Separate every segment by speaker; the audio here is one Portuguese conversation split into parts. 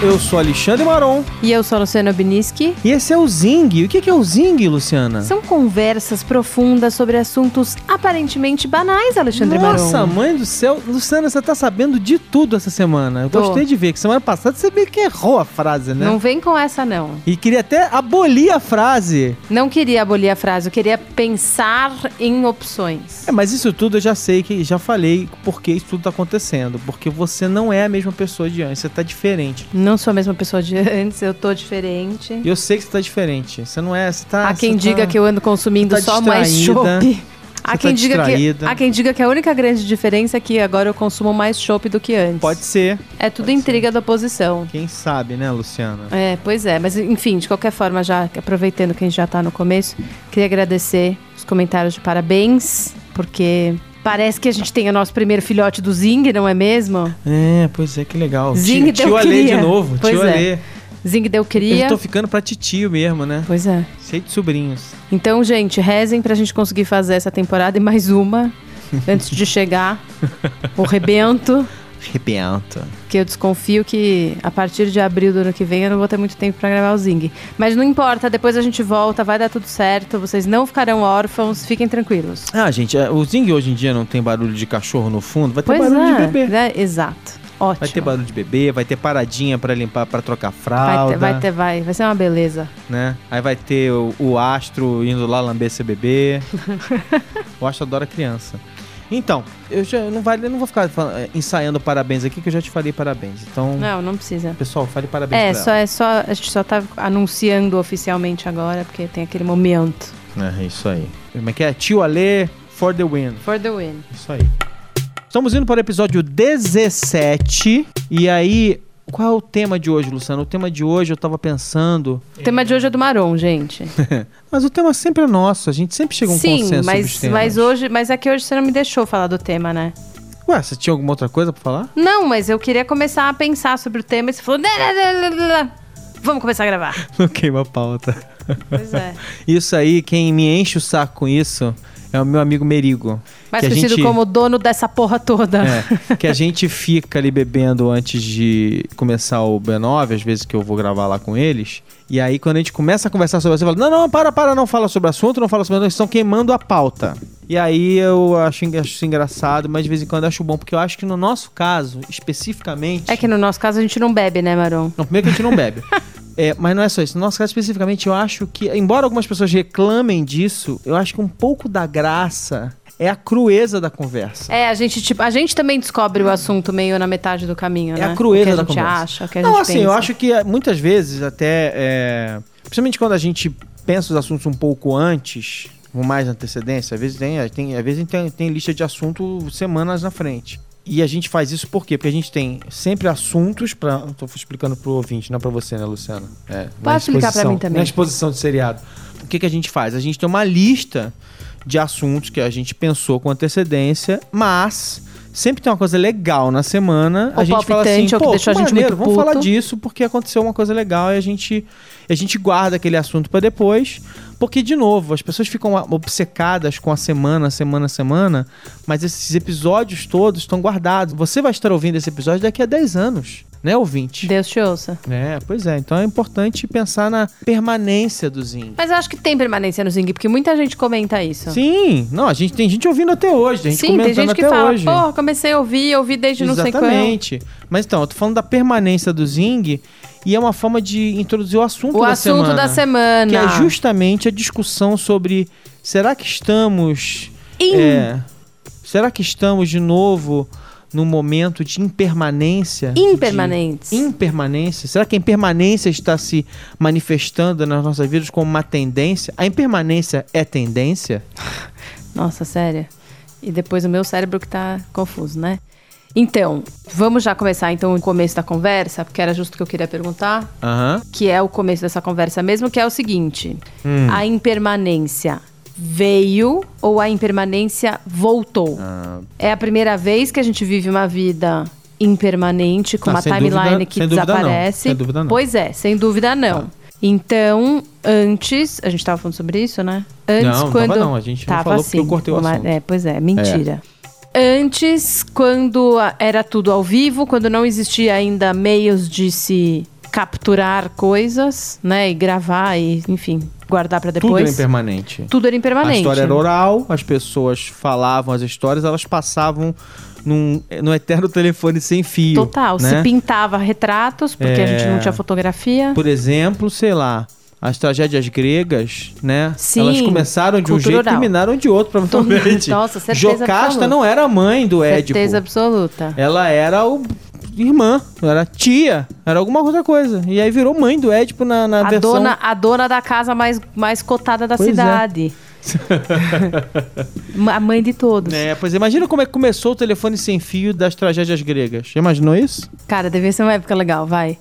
Speaker 1: eu sou Alexandre Maron
Speaker 2: E eu sou a Luciana Biniski.
Speaker 1: e esse é o Zing. O que é o Zing, Luciana?
Speaker 2: São conversas profundas sobre assuntos aparentemente banais, Alexandre
Speaker 1: Nossa,
Speaker 2: Maron.
Speaker 1: mãe do céu. Luciana, você tá sabendo de tudo essa semana. Eu
Speaker 2: Tô.
Speaker 1: gostei de ver que semana passada você meio que errou a frase, né?
Speaker 2: Não vem com essa, não.
Speaker 1: E queria até abolir a frase.
Speaker 2: Não queria abolir a frase, eu queria pensar em opções.
Speaker 1: É, mas isso tudo eu já sei que já falei porque isso tudo tá acontecendo. Porque você não é a mesma pessoa de antes, você tá diferente.
Speaker 2: Não sou a mesma pessoa de antes, eu tô diferente.
Speaker 1: E eu sei que você tá diferente. Você não é, você tá.
Speaker 2: Há quem diga
Speaker 1: tá-
Speaker 2: que eu ando consumindo
Speaker 1: tá
Speaker 2: só mais chopp. Há
Speaker 1: Você
Speaker 2: quem,
Speaker 1: tá
Speaker 2: diga que, há quem diga que a única grande diferença é que agora eu consumo mais chopp do que antes.
Speaker 1: Pode ser.
Speaker 2: É tudo
Speaker 1: pode
Speaker 2: intriga da oposição.
Speaker 1: Quem sabe, né, Luciana?
Speaker 2: É, pois é, mas enfim, de qualquer forma, já aproveitando que a gente já tá no começo, queria agradecer os comentários de parabéns, porque parece que a gente tem o nosso primeiro filhote do Zing, não é mesmo?
Speaker 1: É, pois é, que legal.
Speaker 2: Zing
Speaker 1: tio,
Speaker 2: deu
Speaker 1: tio Alê de novo,
Speaker 2: Pois
Speaker 1: tio
Speaker 2: é.
Speaker 1: Alê.
Speaker 2: Zing deu
Speaker 1: Eu
Speaker 2: cria.
Speaker 1: tô ficando pra titio mesmo, né?
Speaker 2: Pois é.
Speaker 1: Cheio de sobrinhos.
Speaker 2: Então, gente, rezem pra gente conseguir fazer essa temporada e mais uma antes de chegar o rebento.
Speaker 1: Rebenta.
Speaker 2: Que eu desconfio que a partir de abril do ano que vem eu não vou ter muito tempo pra gravar o Zing. Mas não importa, depois a gente volta, vai dar tudo certo, vocês não ficarão órfãos, fiquem tranquilos.
Speaker 1: Ah, gente, é, o Zing hoje em dia não tem barulho de cachorro no fundo, vai ter
Speaker 2: Pois
Speaker 1: barulho de
Speaker 2: é,
Speaker 1: bebê.
Speaker 2: né? exato. Ótimo.
Speaker 1: Vai ter barulho de bebê, vai ter paradinha pra limpar, pra trocar
Speaker 2: Vai
Speaker 1: fralda,
Speaker 2: ter, vai ter, vai. Vai ser uma beleza.
Speaker 1: né? Aí vai ter o, o astro indo lá lamber seu bebê. o astro adora criança. Então, eu já não, não vou ficar falando, é, ensaiando parabéns aqui, que eu já te falei parabéns. Então,
Speaker 2: Não, não precisa.
Speaker 1: pessoal, fale parabéns
Speaker 2: É,
Speaker 1: pra
Speaker 2: só, é só. A gente só tá anunciando oficialmente agora, porque tem aquele momento.
Speaker 1: ela. É, isso aí. Como é que é? Tio Alê for the win.
Speaker 2: For the win.
Speaker 1: Isso aí. Estamos indo para o episódio 17. E aí, qual é o tema de hoje, Luciano? O tema de hoje eu tava pensando.
Speaker 2: O tema de hoje é do Maron, gente.
Speaker 1: Mas o tema sempre é nosso, a gente sempre chega a um
Speaker 2: Sim,
Speaker 1: consenso sobre os
Speaker 2: mas,
Speaker 1: temas.
Speaker 2: mas hoje. Mas é que hoje você não me deixou falar do tema, né?
Speaker 1: Ué, você tinha alguma outra coisa pra falar?
Speaker 2: Não, mas eu queria começar a pensar sobre o tema e você falou. Vamos começar a gravar.
Speaker 1: Não queima a pauta.
Speaker 2: Pois é.
Speaker 1: Isso aí, quem me enche o saco com isso é o meu amigo Merigo.
Speaker 2: Mais
Speaker 1: que a
Speaker 2: conhecido
Speaker 1: gente-
Speaker 2: como dono dessa porra toda.
Speaker 1: É, que a gente fica ali bebendo antes de começar o B9, às vezes que eu vou gravar lá com eles. E aí, quando a gente começa a conversar sobre o assunto, fala: Não, não, para, para, não fala sobre o assunto, não fala sobre o assunto, eles estão queimando a pauta. E aí eu acho, acho isso engraçado, mas de vez em quando eu acho bom, porque eu acho que no nosso caso, especificamente.
Speaker 2: É que no nosso caso a gente não bebe, né, Maron?
Speaker 1: Não, primeiro que a gente não bebe. É, mas não é só isso. No nosso caso, especificamente, eu acho que, embora algumas pessoas reclamem disso, eu acho que um pouco da graça é a crueza da conversa.
Speaker 2: É, a gente, tipo, a gente também descobre o assunto meio na metade do caminho,
Speaker 1: É
Speaker 2: né?
Speaker 1: a crueza
Speaker 2: o que
Speaker 1: da
Speaker 2: a gente
Speaker 1: conversa.
Speaker 2: acha, o que a
Speaker 1: Não,
Speaker 2: gente
Speaker 1: assim,
Speaker 2: pensa.
Speaker 1: eu acho que eh, muitas vezes até, é, principalmente quando a gente pensa os assuntos um pouco antes, com mais antecedência, às vezes tem, tem, às vezes tem, tem lista de assunto semanas na frente. E a gente faz isso por quê? Porque a gente tem sempre assuntos para, tô explicando pro ouvinte, não para você, né, Luciana? É,
Speaker 2: Pode explicar pra
Speaker 1: exposição-
Speaker 2: mim também.
Speaker 1: Na exposição de seriado. O que que a gente faz? A gente tem uma lista de assuntos que a gente pensou com antecedência, mas sempre tem uma coisa legal na semana,
Speaker 2: Ou
Speaker 1: a gente fala assim,
Speaker 2: que
Speaker 1: pô,
Speaker 2: a gente
Speaker 1: maneiro, vamos falar
Speaker 2: puto."
Speaker 1: disso porque aconteceu uma coisa legal e a gente a gente guarda aquele assunto pra depois, porque de novo, as pessoas ficam obcecadas com a semana, semana, semana, mas esses episódios todos estão guardados. Você vai estar ouvindo esse episódio daqui a 10 anos, né, ouvinte?
Speaker 2: Deus te ouça.
Speaker 1: É, pois é. Então é importante pensar na permanência do Zing.
Speaker 2: Mas eu acho que tem permanência no Zing, porque muita gente comenta isso.
Speaker 1: Sim, não, a gente tem gente ouvindo até hoje, tem gente
Speaker 2: Sim, tem gente que fala,
Speaker 1: hoje.
Speaker 2: pô, comecei a ouvir, ouvi desde não sei quando.
Speaker 1: Exatamente. Mas então, eu tô falando da permanência do Zing e é uma forma de introduzir o assunto
Speaker 2: O
Speaker 1: da
Speaker 2: assunto
Speaker 1: semana.
Speaker 2: da semana.
Speaker 1: Que é justamente a discussão sobre será que estamos.
Speaker 2: Im-
Speaker 1: é, será que estamos de novo num momento de impermanência?
Speaker 2: Impermanentes.
Speaker 1: Impermanência? Será que a impermanência está se manifestando nas nossas vidas como uma tendência? A impermanência é tendência?
Speaker 2: Nossa, sério. E depois o meu cérebro que tá confuso, né? Então, vamos já começar então o começo da conversa, porque era justo o que eu queria perguntar,
Speaker 1: Aham.
Speaker 2: que é o começo dessa conversa mesmo, que é o seguinte:
Speaker 1: Hum.
Speaker 2: a impermanência veio ou a impermanência voltou?
Speaker 1: Ah,
Speaker 2: É a primeira vez que a gente vive uma vida impermanente, com
Speaker 1: Ah,
Speaker 2: uma timeline
Speaker 1: dúvida-
Speaker 2: que
Speaker 1: não.
Speaker 2: desaparece.
Speaker 1: Sem dúvida não.
Speaker 2: Pois é, sem dúvida não.
Speaker 1: Tá.
Speaker 2: Então, antes, a gente tava falando sobre isso, né? Antes,
Speaker 1: Não,
Speaker 2: quando
Speaker 1: tava não, a gente não
Speaker 2: Tava
Speaker 1: falou porque eu cortei o
Speaker 2: uma-
Speaker 1: assunto.
Speaker 2: É, pois é, mentira. Antes, quando era tudo ao vivo, quando não existia ainda meios de se capturar coisas, né, e gravar e, enfim, guardar pra
Speaker 1: Tudo era
Speaker 2: depois.
Speaker 1: impermanente.
Speaker 2: Tudo era
Speaker 1: A
Speaker 2: impermanente.
Speaker 1: história era oral, as pessoas falavam as histórias, elas passavam num, no eterno telefone sem fio.
Speaker 2: Total,
Speaker 1: né?
Speaker 2: se pintava retratos, porque a gente não
Speaker 1: É.
Speaker 2: tinha fotografia.
Speaker 1: Por exemplo, sei lá, as tragédias gregas, né?
Speaker 2: Sim,
Speaker 1: Elas começaram de um jeito e terminaram de outro, provavelmente.
Speaker 2: Nossa, certeza
Speaker 1: Jocasta
Speaker 2: absoluta.
Speaker 1: não era a mãe do Édipo.
Speaker 2: Certeza absoluta.
Speaker 1: Ela era o irmã, era tia, era alguma outra coisa. E aí virou mãe do Édipo na, na
Speaker 2: A
Speaker 1: versão...
Speaker 2: dona, a dona da casa mais, mais cotada da
Speaker 1: Pois é.
Speaker 2: cidade. a mãe de todos.
Speaker 1: É, pois imagina como é que começou o telefone sem fio das tragédias gregas. Já imaginou isso?
Speaker 2: Cara, devia ser uma época legal, vai.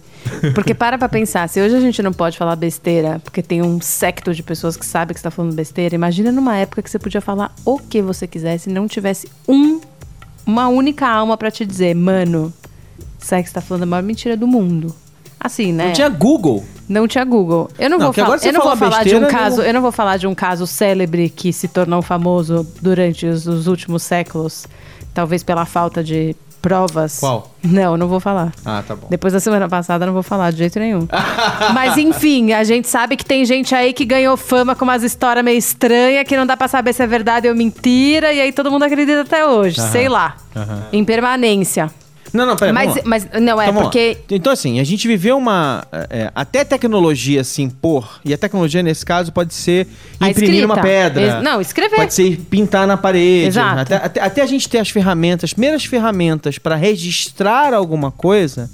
Speaker 2: Porque para pra pensar, se hoje a gente não pode falar besteira, porque tem um secto de pessoas que sabe que você tá falando besteira, imagina numa época que você podia falar o que você quisesse e não tivesse um, uma única alma pra te dizer, mano, você tá falando a maior mentira do mundo. Assim, né?
Speaker 1: Não tinha Google.
Speaker 2: Não tinha Google. Eu não,
Speaker 1: Não,
Speaker 2: vou,
Speaker 1: você
Speaker 2: eu não vou
Speaker 1: fala
Speaker 2: falar de um
Speaker 1: besteira,
Speaker 2: caso, eu não vou falar de um caso célebre que se tornou famoso durante os, os últimos séculos, talvez pela falta de provas.
Speaker 1: Qual?
Speaker 2: Não, não vou falar.
Speaker 1: Ah, tá bom.
Speaker 2: Depois da semana passada, eu não vou falar de jeito nenhum. Mas enfim, a gente sabe que tem gente aí que ganhou fama com umas histórias meio estranhas, que não dá pra saber se é verdade ou mentira, e aí todo mundo acredita até hoje.
Speaker 1: Aham.
Speaker 2: Sei lá.
Speaker 1: Aham.
Speaker 2: Impermanência.
Speaker 1: Não, não, peraí,
Speaker 2: Mas, mas não, é
Speaker 1: Então,
Speaker 2: porque.
Speaker 1: Então, assim, a gente viveu uma. é, até tecnologia se impor, e a tecnologia, nesse caso, pode ser
Speaker 2: A
Speaker 1: imprimir uma pedra.
Speaker 2: Ex- não, escrever.
Speaker 1: Pode ser pintar na parede.
Speaker 2: Exato.
Speaker 1: Até, até, até a gente ter as ferramentas, as primeiras ferramentas para registrar alguma coisa.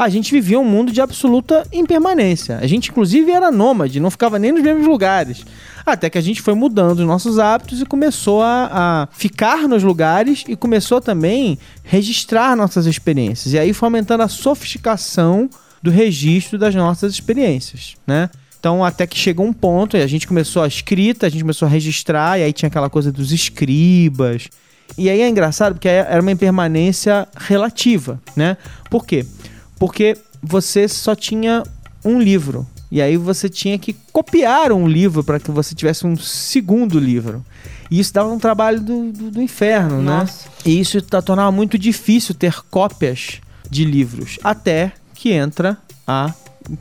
Speaker 1: A gente vivia um mundo de absoluta impermanência. A gente, inclusive, era nômade, não ficava nem nos mesmos lugares. Até que a gente foi mudando os nossos hábitos e começou a, a ficar nos lugares e começou também registrar nossas experiências. E aí foi aumentando a sofisticação do registro das nossas experiências, né? Então, até que chegou um ponto, e a gente começou a escrita, a gente começou a registrar, e aí tinha aquela coisa dos escribas. E aí é engraçado porque era uma impermanência relativa, né? Por quê? Porque você só tinha um livro. E aí você tinha que copiar um livro para que você tivesse um segundo livro. E isso dava um trabalho do, do, do inferno,
Speaker 2: Nossa.
Speaker 1: né? E isso ta- tornava muito difícil ter cópias de livros. Até que entra a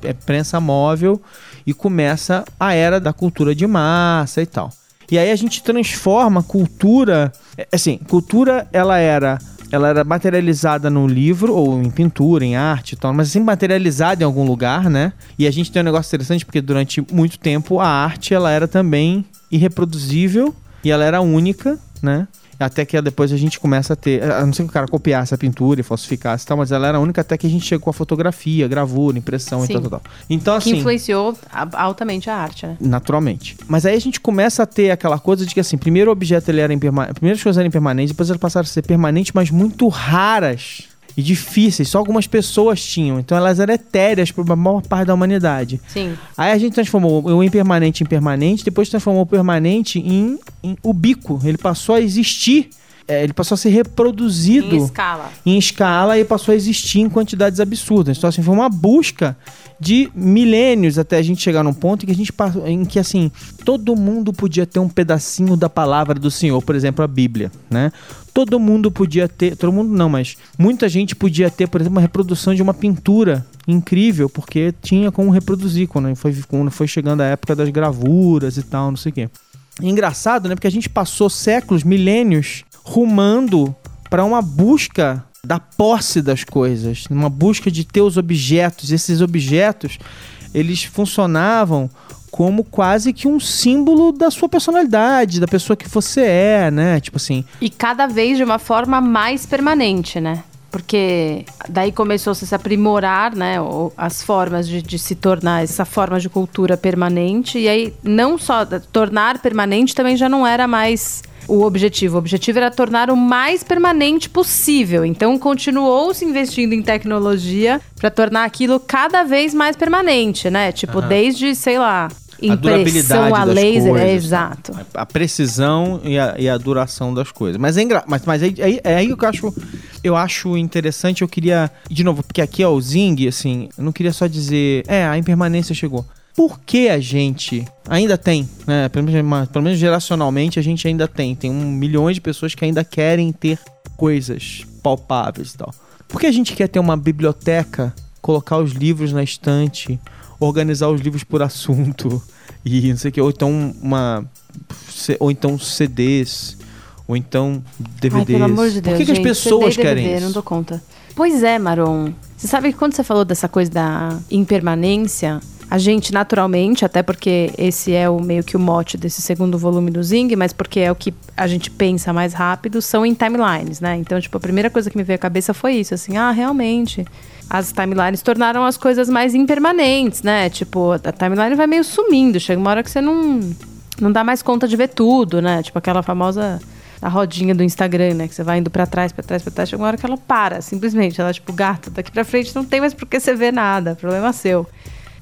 Speaker 1: é, prensa móvel e começa a era da cultura de massa e tal. E aí a gente transforma a cultura, é, assim, cultura ela era ela era materializada no livro ou em pintura, em arte e tal, mas sempre materializada em algum lugar, né? E a gente tem um negócio interessante porque durante muito tempo a arte ela era também irreproduzível e ela era única, né? Até que depois a gente começa a ter. A não ser que o cara copiasse a pintura e falsificasse e tal, mas ela era única até que a gente chegou com a fotografia, gravura, impressão
Speaker 2: Sim.
Speaker 1: e tal, tal, tal. Então,
Speaker 2: que
Speaker 1: assim.
Speaker 2: influenciou a- altamente a arte, né?
Speaker 1: Naturalmente. Mas aí a gente começa a ter aquela coisa de que, assim, primeiro o objeto ele era impermanente. Primeiro as coisas eram impermanentes, depois elas passaram a ser permanentes, mas muito raras e difíceis. Só algumas pessoas tinham. Então elas eram etéreas para a maior parte da humanidade.
Speaker 2: Sim.
Speaker 1: Aí a gente transformou o impermanente em permanente, depois transformou o permanente em, em ubíquo. Ele passou a existir, é, ele passou a ser reproduzido
Speaker 2: Em escala.
Speaker 1: em escala e passou a existir em quantidades absurdas. Então, assim, foi uma busca de milênios até a gente chegar num ponto em que a gente passou, em que assim, todo mundo podia ter um pedacinho da palavra do Senhor, por exemplo, a Bíblia, né? Todo mundo podia ter, todo mundo não, mas muita gente podia ter, por exemplo, uma reprodução de uma pintura incrível, porque tinha como reproduzir quando foi, quando foi chegando a época das gravuras e tal, não sei o quê. Engraçado, né? Porque a gente passou séculos, milênios, rumando para uma busca da posse das coisas, uma busca de ter os objetos. Esses objetos, eles funcionavam como quase que um símbolo da sua personalidade, da pessoa que você é, né? Tipo assim,
Speaker 2: E cada vez de uma forma mais permanente, né? Porque daí começou a se aprimorar, né? As formas de, de se tornar essa forma de cultura permanente. E aí, não só tornar permanente também já não era mais o objetivo. O objetivo era tornar o mais permanente possível. Então, continuou se investindo em tecnologia para tornar aquilo cada vez mais permanente, né? Tipo, desde, sei lá,
Speaker 1: a durabilidade
Speaker 2: impressão a
Speaker 1: das
Speaker 2: laser,
Speaker 1: coisas,
Speaker 2: é exato.
Speaker 1: A precisão e a, e a duração das coisas. Mas é engra... mas, mas aí, aí- é aí que eu acho, eu acho interessante. Eu queria, de novo, porque aqui é o Zing, assim, eu não queria só dizer, é, a impermanência chegou. Por que a gente ainda tem, né? Pelo menos, pelo menos geracionalmente a gente ainda tem. Tem um milhões de pessoas que ainda querem ter coisas palpáveis e tal. Por que a gente quer ter uma biblioteca, colocar os livros na estante, organizar os livros por assunto e não sei o que, ou então uma ou então CDs, ou então DVDs.
Speaker 2: Ai, pelo amor de Deus,
Speaker 1: Por que, que as
Speaker 2: gente,
Speaker 1: pessoas
Speaker 2: e
Speaker 1: querem
Speaker 2: DVD,
Speaker 1: isso?
Speaker 2: Não dou conta. Pois é, Maron. Você sabe que quando você falou dessa coisa da impermanência, a gente naturalmente, até porque esse é o meio que o mote desse segundo volume do Zing, mas porque é o que a gente pensa mais rápido, são em timelines, né? Então, tipo, a primeira coisa que me veio à cabeça foi isso, assim, ah, realmente. As timelines tornaram as coisas mais impermanentes, né? Tipo, a timeline vai meio sumindo. Chega uma hora que você não, não dá mais conta de ver tudo, né? Tipo aquela famosa a rodinha do Instagram, né? Que você vai indo pra trás, pra trás, pra trás. Chega uma hora que ela para, simplesmente. Ela, tipo, gata, daqui pra frente não tem mais por que você ver nada. Problema seu.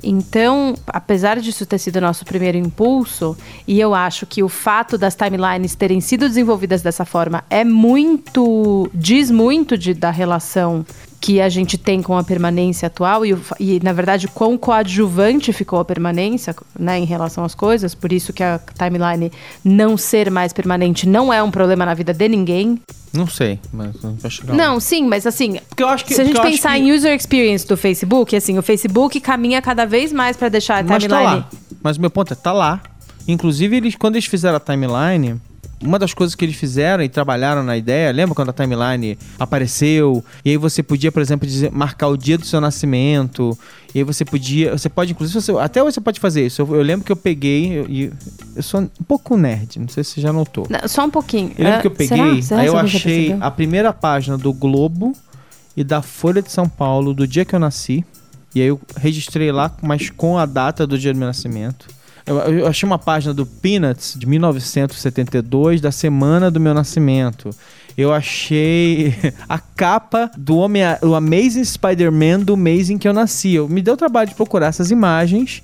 Speaker 2: Então, apesar disso ter sido nosso primeiro impulso, e eu acho que o fato das timelines terem sido desenvolvidas dessa forma é muito. diz muito de, da relação que a gente tem com a permanência atual e, e, na verdade, quão coadjuvante ficou a permanência né, em relação às coisas. Por isso que a timeline não ser mais permanente não é um problema na vida de ninguém.
Speaker 1: Não sei, mas a gente vai chegar lá.
Speaker 2: Não, sim, mas assim,
Speaker 1: Porque eu acho que
Speaker 2: se a gente
Speaker 1: acho
Speaker 2: pensar
Speaker 1: que-
Speaker 2: em user experience do Facebook, assim, o Facebook caminha cada vez mais para deixar a
Speaker 1: Mas
Speaker 2: timeline.
Speaker 1: tá lá. Mas o meu ponto é, tá lá. Inclusive, eles, quando eles fizeram a timeline, uma das coisas que eles fizeram e trabalharam na ideia, lembra quando a timeline apareceu? E aí você podia, por exemplo, dizer, marcar o dia do seu nascimento. E aí você podia. Você pode, inclusive, você- até você pode fazer isso. Eu, eu lembro que eu peguei. Eu, eu sou um pouco nerd, não sei se você já notou.
Speaker 2: Não, só um pouquinho.
Speaker 1: Eu lembro
Speaker 2: Ah,
Speaker 1: que eu
Speaker 2: será?
Speaker 1: peguei,
Speaker 2: Será
Speaker 1: aí eu achei a primeira página do Globo e da Folha de São Paulo do dia que eu nasci. E aí eu registrei lá, mas com a data do dia do meu nascimento. Eu, achei uma página do Peanuts de 1972, da semana do meu nascimento. Eu achei a capa do Homem, o Amazing Spider-Man do mês em que eu nasci. Eu, me deu trabalho de procurar essas imagens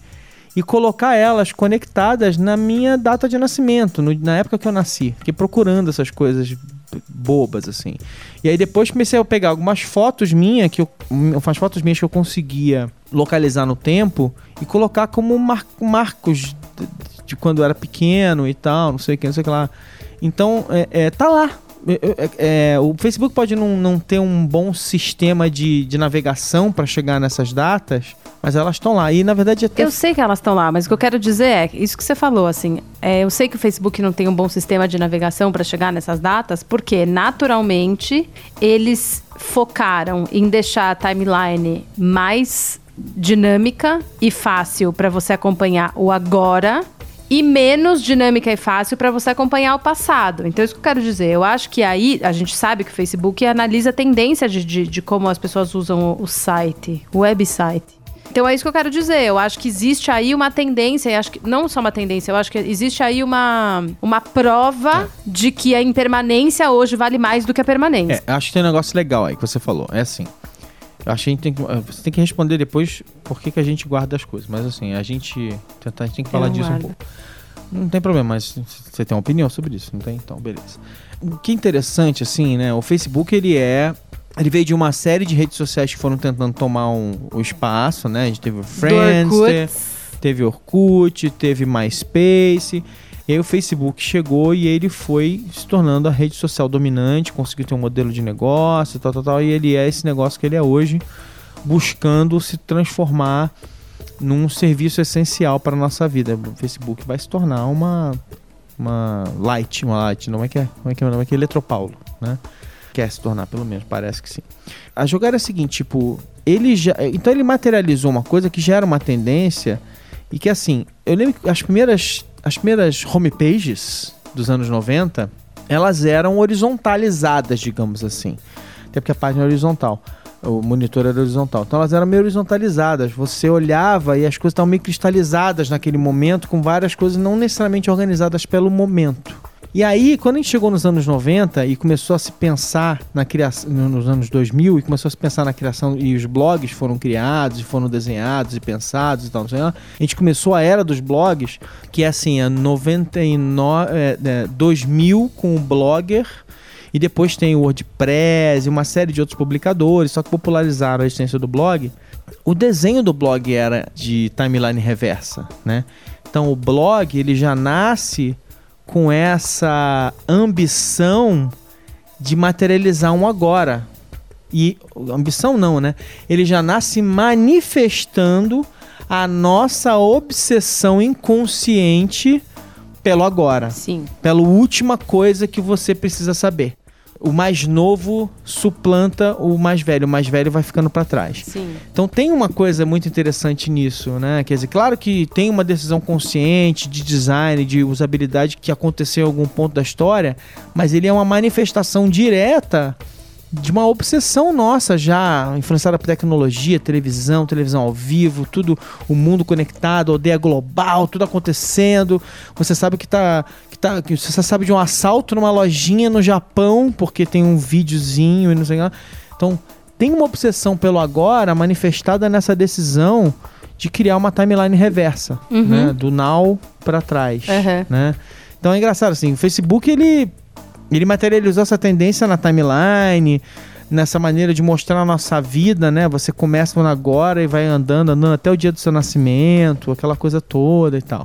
Speaker 1: e colocar elas conectadas na minha data de nascimento, no- na época que eu nasci. Fiquei procurando essas coisas bobas, assim. E aí depois comecei a pegar algumas fotos minhas, que eu, umas fotos minhas que eu conseguia localizar no tempo e colocar como mar- marcos de, de quando eu era pequeno e tal, não sei o que, não sei o que lá. Então, é, é, tá lá. É, é, o Facebook pode não, não ter um bom sistema de, de navegação para chegar nessas datas, mas elas estão lá. E na verdade até
Speaker 2: Eu sei que elas estão lá, mas o que eu quero dizer é isso que você falou, assim. é, eu sei que o Facebook não tem um bom sistema de navegação para chegar nessas datas, porque naturalmente eles focaram em deixar a timeline mais dinâmica e fácil para você acompanhar o agora e menos dinâmica e fácil para você acompanhar o passado. Então, isso que eu quero dizer. Eu acho que aí a gente sabe que o Facebook analisa a tendência de, de, de como as pessoas usam o, site, o website. Então é isso que eu quero dizer. Eu acho que existe aí uma tendência, e acho que não só uma tendência, eu acho que existe aí uma, uma prova de que a impermanência hoje vale mais do que a permanência.
Speaker 1: É, acho que tem um negócio legal aí que você falou. É assim. Eu acho que a gente tem que. Você tem que responder depois por que, que a gente guarda as coisas. Mas assim, a gente. Tentar, a gente tem que falar disso
Speaker 2: guardo.
Speaker 1: um pouco. Não tem problema, mas você tem uma opinião sobre isso, não tem? Então, beleza. O que é interessante, assim, né? O Facebook, ele é. Ele veio de uma série de redes sociais que foram tentando tomar um, o espaço, né? A gente teve o Friendster, teve Orkut, teve MySpace. E aí o Facebook chegou e ele foi se tornando a rede social dominante, conseguiu ter um modelo de negócio, tal, tal, tal. E ele é esse negócio que ele é hoje, buscando se transformar num serviço essencial para a nossa vida. O Facebook vai se tornar uma uma light, uma light, não é que é, como é que é, não é que é Eletropaulo, né? Quer se tornar, pelo menos, parece que sim. A jogada é a seguinte, tipo, ele já, então ele materializou uma coisa que já era uma tendência e que assim, eu lembro que as primeiras as primeiras homepages dos anos 90, elas eram horizontalizadas, digamos assim. Até porque a página é horizontal. O monitor era horizontal. Então elas eram meio horizontalizadas. Você olhava e as coisas estavam meio cristalizadas naquele momento, com várias coisas não necessariamente organizadas pelo momento. E aí, quando a gente chegou nos anos 90 e começou a se pensar na criação, nos anos 2000, e começou a se pensar na criação, e os blogs foram criados, e foram desenhados, e pensados e tal, não sei lá, a gente começou a era dos blogs, que é assim, a 99, é, é, 2000 com o Blogger, e depois tem o WordPress e uma série de outros publicadores, só que popularizaram a existência do blog. O desenho do blog era de timeline reversa, né? Então o blog ele já nasce com essa ambição de materializar um agora. E ambição não, né? Ele já nasce manifestando a nossa obsessão inconsciente pelo agora.
Speaker 2: Sim.
Speaker 1: Pela última coisa que você precisa saber. O mais novo suplanta o mais velho, o mais velho vai ficando para trás.
Speaker 2: Sim.
Speaker 1: Então tem uma coisa muito interessante nisso, né? Quer dizer, claro que tem uma decisão consciente de design, de usabilidade que aconteceu em algum ponto da história, mas ele é uma manifestação direta de uma obsessão nossa já, influenciada por tecnologia, televisão, televisão ao vivo, tudo, o mundo conectado, aldeia global, tudo acontecendo. Você sabe que tá, que tá, que você sabe de um assalto numa lojinha no Japão, porque tem um videozinho e não sei o que lá. Então, tem uma obsessão pelo agora manifestada nessa decisão de criar uma timeline reversa,
Speaker 2: Uhum.
Speaker 1: né, do now para trás,
Speaker 2: Uhum.
Speaker 1: né? Então é engraçado assim, o Facebook ele ele materializou essa tendência na timeline, nessa maneira de mostrar a nossa vida, né? Você começa no agora e vai andando, andando até o dia do seu nascimento, aquela coisa toda e tal.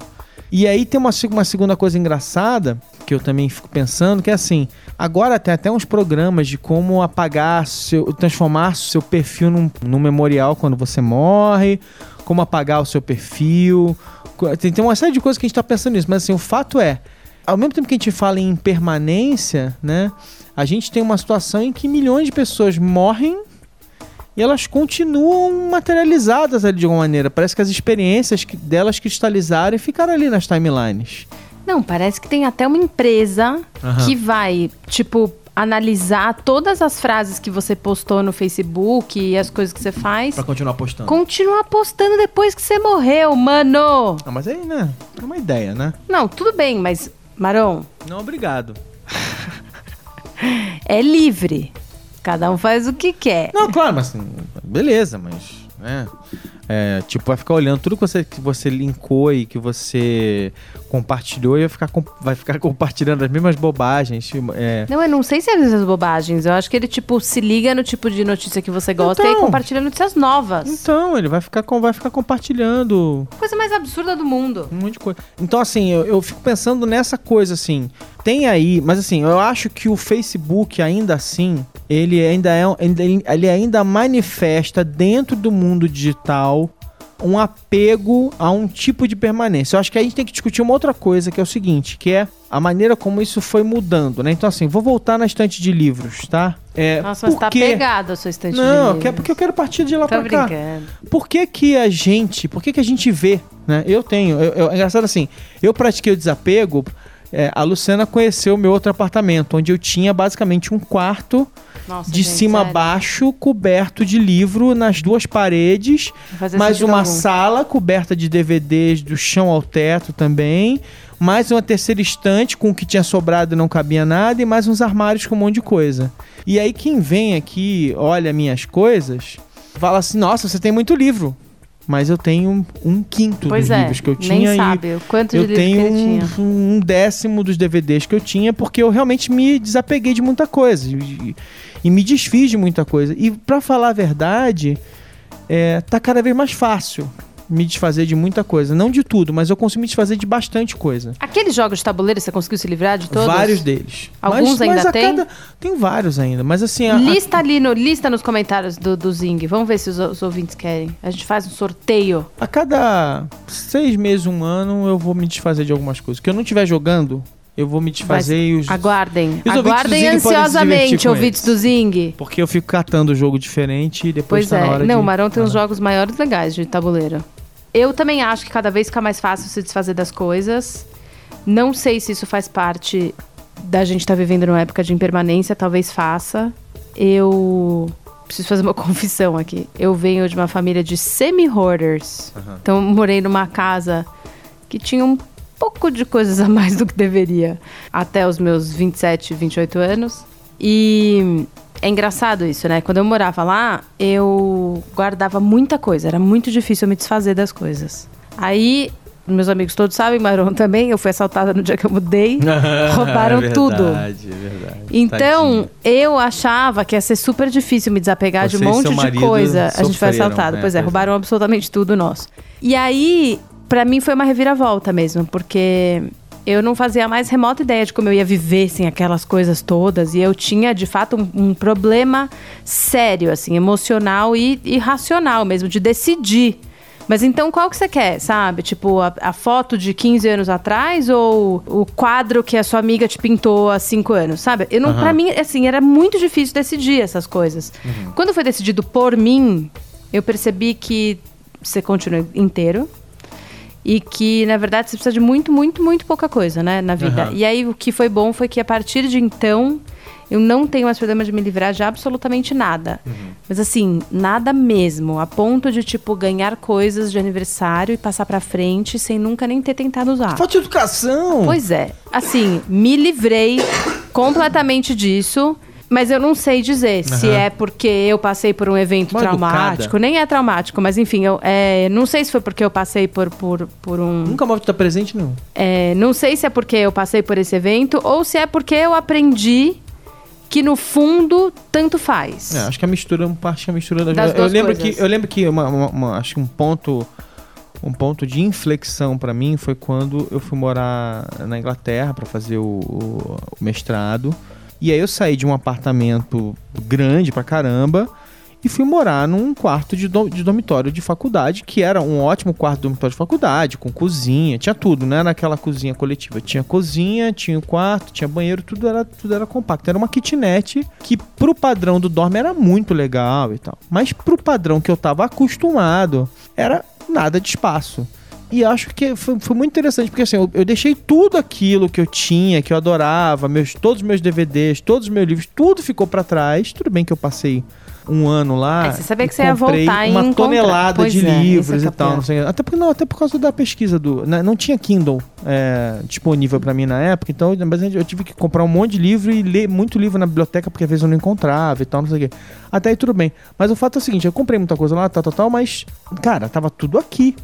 Speaker 1: E aí tem uma, uma segunda coisa engraçada que eu também fico pensando, que é assim, agora tem até uns programas de como apagar seu, transformar seu perfil num, num memorial quando você morre, como apagar o seu perfil. Tem, tem uma série de coisas que a gente tá pensando nisso, mas assim, o fato é, ao mesmo tempo que a gente fala em permanência, né? A gente tem uma situação em que milhões de pessoas morrem e elas continuam materializadas ali de alguma maneira. Parece que as experiências delas cristalizaram e ficaram ali nas timelines.
Speaker 2: Não, parece que tem até uma empresa
Speaker 1: Aham.
Speaker 2: que vai, tipo, analisar todas as frases que você postou no Facebook e as coisas que você faz.
Speaker 1: Pra continuar postando.
Speaker 2: Continua postando depois que você morreu, mano.
Speaker 1: Ah, mas aí, né? É uma ideia, né?
Speaker 2: Não, tudo bem, mas, Maron,
Speaker 1: Não, obrigado.
Speaker 2: é livre. Cada um faz o que quer.
Speaker 1: Não, claro, mas assim, beleza, mas. Né? É, tipo, vai ficar olhando tudo que você, que você linkou e que você compartilhou e vai ficar, vai ficar compartilhando as mesmas bobagens. tipo, É,
Speaker 2: Não, eu não sei se é essas bobagens. Eu acho que ele, tipo, se liga no tipo de notícia que você gosta e aí
Speaker 1: Então.
Speaker 2: compartilha notícias novas.
Speaker 1: então, ele vai ficar, com- vai ficar compartilhando
Speaker 2: Coisa mais absurda do mundo.
Speaker 1: um monte de coisa. Então, assim, eu, eu fico pensando nessa coisa, assim. Tem aí, mas assim, eu acho que o Facebook, ainda assim, ele ainda é. Ele, ainda manifesta dentro do mundo digital um apego a um tipo de permanência. Eu acho que a gente tem que discutir uma outra coisa, que é o seguinte, que é a maneira como isso foi mudando, né? Então, assim, vou voltar na estante de livros, tá? É,
Speaker 2: Nossa, mas
Speaker 1: por
Speaker 2: tá
Speaker 1: quê?
Speaker 2: pegado a sua estante de
Speaker 1: Não,
Speaker 2: livros.
Speaker 1: que é porque eu quero partir de lá
Speaker 2: Tô
Speaker 1: pra cá.
Speaker 2: brincando.
Speaker 1: Por que que a gente, por que que a gente vê, né? Eu tenho, eu- eu- é engraçado assim, eu pratiquei o desapego, é, a Luciana conheceu o meu outro apartamento, onde eu tinha basicamente um quarto
Speaker 2: Nossa,
Speaker 1: de
Speaker 2: gente,
Speaker 1: cima a baixo, coberto de livro nas duas paredes, mais uma
Speaker 2: algum.
Speaker 1: sala coberta de DVDs do chão ao teto também, mais uma terceira estante com o que tinha sobrado e não cabia nada, e mais uns armários com um monte de coisa. E aí quem vem aqui, olha minhas coisas, fala assim, nossa, você tem muito livro. Mas eu tenho um quinto
Speaker 2: Pois
Speaker 1: dos
Speaker 2: é,
Speaker 1: livros que eu
Speaker 2: nem
Speaker 1: tinha e
Speaker 2: sabe o quanto de
Speaker 1: eu
Speaker 2: livro
Speaker 1: tenho
Speaker 2: que ele
Speaker 1: um,
Speaker 2: tinha.
Speaker 1: um décimo dos DVDs que eu tinha porque eu realmente me desapeguei de muita coisa e, e me desfiz de muita coisa. E pra falar a verdade, é, tá cada vez mais fácil me desfazer de muita coisa. Não de tudo, mas eu consigo me desfazer de bastante coisa.
Speaker 2: Aqueles jogos de tabuleiro, você conseguiu se livrar de todos?
Speaker 1: Vários deles.
Speaker 2: Alguns
Speaker 1: mas,
Speaker 2: ainda
Speaker 1: mas a
Speaker 2: tem?
Speaker 1: cada- Tem vários ainda, mas assim... a- a-
Speaker 2: Lista ali no, lista nos comentários do, do Zing. Vamos ver se os, os ouvintes querem. A gente faz um sorteio.
Speaker 1: A cada seis meses, um ano, eu vou me desfazer de algumas coisas. Que eu não estiver jogando, eu vou me desfazer e os...
Speaker 2: Aguardem.
Speaker 1: E os
Speaker 2: Aguardem ansiosamente, ouvintes do Zing.
Speaker 1: Porque eu fico catando jogo diferente e depois
Speaker 2: Pois
Speaker 1: tá na
Speaker 2: é.
Speaker 1: hora
Speaker 2: Não,
Speaker 1: de...
Speaker 2: o Marão tem uns
Speaker 1: Ah,
Speaker 2: jogos maiores legais de tabuleiro. Eu também acho que cada vez fica mais fácil se desfazer das coisas. Não sei se isso faz parte da gente estar vivendo numa época de impermanência, talvez faça. Eu preciso fazer uma confissão aqui. Eu venho de uma família de semi-hoarders. Então, eu morei numa casa que tinha um pouco de coisas a mais do que deveria até os meus 27, 28 anos. E é engraçado isso, né? Quando eu morava lá, eu guardava muita coisa, era muito difícil eu me desfazer das coisas. Aí, meus amigos todos sabem, Maron também, eu fui assaltada no dia que eu mudei, roubaram
Speaker 1: é
Speaker 2: tudo.
Speaker 1: verdade, É verdade.
Speaker 2: Então,
Speaker 1: Tadinho.
Speaker 2: eu achava que ia ser super difícil me desapegar de
Speaker 1: Você
Speaker 2: um
Speaker 1: e
Speaker 2: monte de coisa. A gente foi assaltado.
Speaker 1: né?
Speaker 2: Pois é,
Speaker 1: Pois é.
Speaker 2: roubaram absolutamente tudo nosso. E aí, pra mim foi uma reviravolta mesmo, porque eu não fazia a mais remota ideia de como eu ia viver sem aquelas coisas todas. E eu tinha, de fato, um, um problema sério, assim, emocional e, e racional mesmo, de decidir. Mas então qual que você quer, sabe? Tipo, a, a foto de 15 anos atrás ou o quadro que a sua amiga te pintou há 5 anos, sabe? Eu não,
Speaker 1: Aham.
Speaker 2: Pra mim, assim, era muito difícil decidir essas coisas. Quando foi decidido por mim, eu percebi que você continua inteiro. E que, na verdade, você precisa de muito, muito, muito pouca coisa, né, na vida.
Speaker 1: Aham.
Speaker 2: E aí, o que foi bom foi que, a partir de então, eu não tenho mais problema de me livrar de absolutamente nada. Mas, assim, nada mesmo. A ponto de, tipo, ganhar coisas de aniversário e passar pra frente sem nunca nem ter tentado usar.
Speaker 1: Falta de educação.
Speaker 2: Pois é. Assim, me livrei completamente disso. Mas eu não sei dizer se
Speaker 1: Aham.
Speaker 2: é porque eu passei por um evento
Speaker 1: Mal
Speaker 2: traumático.
Speaker 1: educada.
Speaker 2: Nem é traumático, mas enfim, eu é, não sei se foi porque eu passei por, por, por um.
Speaker 1: Nunca mais tá presente, não.
Speaker 2: é, não sei se é porque eu passei por esse evento ou se é porque eu aprendi que no fundo tanto faz.
Speaker 1: É, acho que a mistura, acho que a mistura das,
Speaker 2: Das
Speaker 1: eu lembro
Speaker 2: coisas.
Speaker 1: que eu lembro que uma, uma- uma- acho que um ponto um ponto de inflexão pra mim foi quando eu fui morar na Inglaterra pra fazer o, o- o mestrado. E aí eu saí de um apartamento grande pra caramba e fui morar num quarto de, do- de dormitório de faculdade, que era um ótimo quarto de dormitório de faculdade, com cozinha, tinha tudo, né? Naquela cozinha coletiva. Tinha cozinha, tinha quarto, tinha banheiro, tudo era, tudo era compacto. Era uma kitnet que, pro padrão do dorme, era muito legal e tal. Mas pro padrão que eu tava acostumado, era nada de espaço. E acho que foi, foi muito interessante, porque assim, eu, eu deixei tudo aquilo que eu tinha, que eu adorava, meus, todos os meus DVDs, todos os meus livros, tudo ficou pra trás. Tudo bem que eu passei um ano lá.
Speaker 2: É, você sabia que você ia voltar
Speaker 1: uma tonelada de
Speaker 2: é, é
Speaker 1: livros
Speaker 2: é
Speaker 1: e tal. Não sei, até, porque, não, até por causa da pesquisa do. né, não tinha Kindle é, disponível pra mim na época, então mas eu tive que comprar um monte de livro e ler muito livro na biblioteca, porque às vezes eu não encontrava e tal, não sei o quê. Até aí tudo bem. Mas o fato é o seguinte: eu comprei muita coisa lá, tal, tal, tal, mas, cara, tava tudo aqui.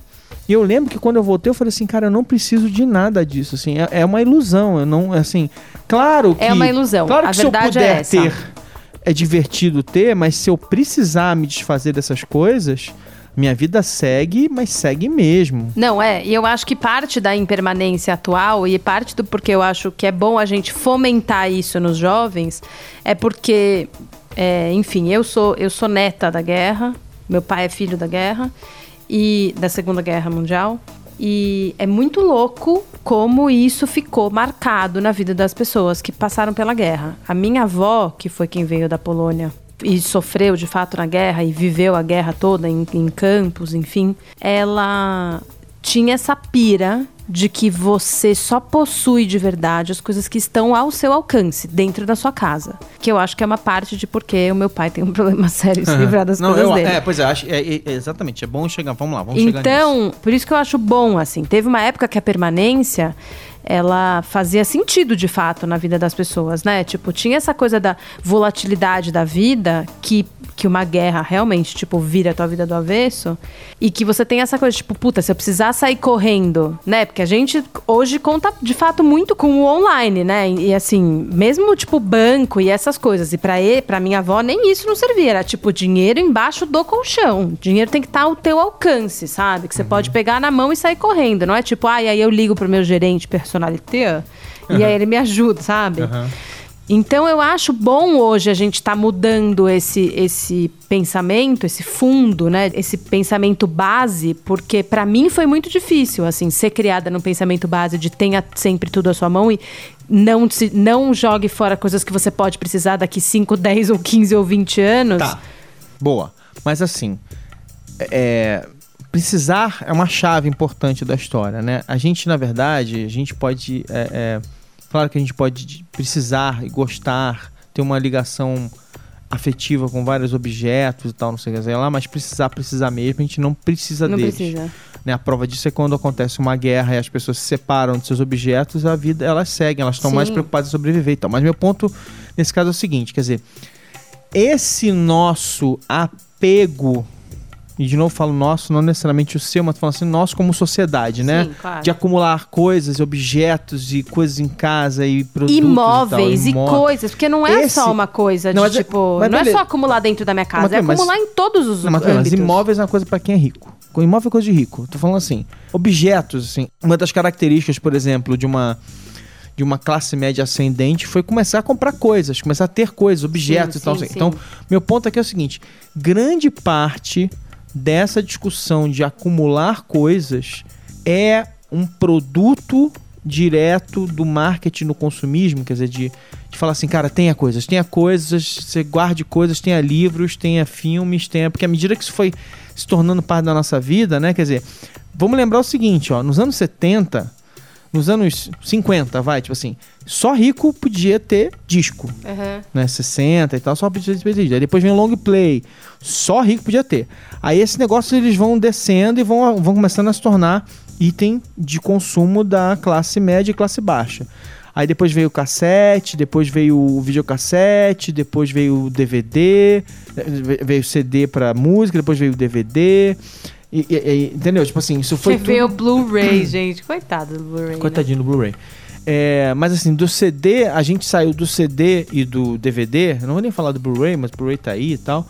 Speaker 1: E eu lembro que quando eu voltei, eu falei assim, cara, eu não preciso de nada disso, assim, é, é uma ilusão, eu não, assim, claro que...
Speaker 2: É uma ilusão.
Speaker 1: Claro
Speaker 2: A
Speaker 1: que se eu
Speaker 2: verdade é
Speaker 1: puder
Speaker 2: essa.
Speaker 1: ter, é divertido ter, mas se eu precisar me desfazer dessas coisas, minha vida segue, mas segue mesmo.
Speaker 2: Não, é. E eu acho que parte da impermanência atual e parte do porque eu acho que é bom a gente fomentar isso nos jovens é porque, é, enfim, eu sou, eu sou neta da guerra, meu pai é filho da guerra e da Segunda Guerra Mundial. E é muito louco como isso ficou marcado na vida das pessoas que passaram pela guerra. A minha avó, que foi quem veio da Polônia e sofreu de fato na guerra e viveu a guerra toda em, em campos, enfim, ela tinha essa pira de que você só possui de verdade as coisas que estão ao seu alcance, dentro da sua casa. Que eu acho que é uma parte de porque o meu pai tem um problema sério em se livrar das
Speaker 1: Não,
Speaker 2: coisas
Speaker 1: eu,
Speaker 2: dele.
Speaker 1: é, pois é, acho, é, é, exatamente, é bom chegar, vamos lá, vamos chegar nisso.
Speaker 2: Então, por isso que eu acho bom, assim. Teve uma época que a permanência, ela fazia sentido, de fato, na vida das pessoas, né? Tipo, tinha essa coisa da volatilidade da vida que, que uma guerra realmente, tipo, vira a tua vida do avesso. E que você tem essa coisa, tipo, puta, se eu precisar sair correndo, né? Porque a gente hoje conta, de fato, muito com o online, né? E, assim, mesmo, tipo, banco e essas coisas. E pra, ele, pra minha avó, nem isso não servia. Era, tipo, dinheiro embaixo do colchão. Dinheiro tem que estar ao teu alcance, sabe? Que você pode pegar na mão e sair correndo. Não é tipo, ah, e aí eu ligo pro meu gerente personalité e aí ele me ajuda, sabe?
Speaker 1: Aham.
Speaker 2: Então eu acho bom hoje a gente estar mudando esse, esse pensamento, esse fundo, né? Esse pensamento base, porque pra mim foi muito difícil, assim, ser criada num pensamento base de tenha sempre tudo à sua mão e não, se, não jogue fora coisas que você pode precisar daqui 5, 10 ou 15 ou 20 anos.
Speaker 1: Tá. Boa. Mas assim, é, precisar é uma chave importante da história, né? A gente, na verdade, a gente pode. é, é, claro que a gente pode precisar e gostar, ter uma ligação afetiva com vários objetos e tal, não sei o que lá, mas precisar, precisar mesmo, a gente não precisa
Speaker 2: Não
Speaker 1: deles.
Speaker 2: precisa.
Speaker 1: Né? A prova disso é quando acontece uma guerra e as pessoas se separam de seus objetos, a vida elas seguem, elas estão mais preocupadas em sobreviver e tal. Mas meu ponto nesse caso é o seguinte, quer dizer, esse nosso apego, e de novo falo nosso, não necessariamente o seu, mas falando assim, nosso como sociedade, né?
Speaker 2: Sim, claro.
Speaker 1: De acumular coisas, objetos e coisas em casa e produtos
Speaker 2: Imóveis
Speaker 1: e,
Speaker 2: e,
Speaker 1: tal, imó-
Speaker 2: coisas, porque não é
Speaker 1: Esse-
Speaker 2: só uma coisa de
Speaker 1: Não, mas é-
Speaker 2: tipo.
Speaker 1: mas
Speaker 2: não é só acumular dentro da minha casa, é acumular em todos os
Speaker 1: Não, mas,
Speaker 2: âmbitos.
Speaker 1: imóveis é uma coisa pra quem é rico. Imóvel é coisa de rico. Tô falando assim, objetos, assim. Uma das características, por exemplo, de uma de uma classe média ascendente foi começar a comprar coisas, começar a ter coisas, objetos
Speaker 2: Sim,
Speaker 1: e tal.
Speaker 2: sim,
Speaker 1: assim.
Speaker 2: sim.
Speaker 1: Então, meu ponto aqui é o seguinte: grande parte dessa discussão de acumular coisas é um produto direto do marketing no consumismo, quer dizer, de, de falar assim, cara, tenha coisas, tenha coisas, você guarde coisas, tenha livros, tenha filmes, tenha. Porque à medida que isso foi se tornando parte da nossa vida, né? Quer dizer, vamos lembrar o seguinte, ó, nos anos 70, nos anos 50, vai, tipo assim, só rico podia ter disco
Speaker 2: Aham.
Speaker 1: né, 60 e tal, só podia ter disco. Aí depois vem o long play, só rico podia ter. Aí esse negócio eles vão descendo e vão, vão começando a se tornar item de consumo da classe média e classe baixa. Aí depois veio o cassete, depois veio o videocassete, depois veio o DVD, eh, veio o CD pra música, depois veio o DVD. E, e- e- entendeu? Tipo assim, isso foi
Speaker 2: Você
Speaker 1: tudo...
Speaker 2: vê o Blu-ray, gente. Coitado do Blu-ray. né?
Speaker 1: Coitadinho do Blu-ray. É, mas assim, do CD, a gente saiu do CD e do DVD. Eu não vou nem falar do Blu-ray, mas o Blu-ray tá aí e tal.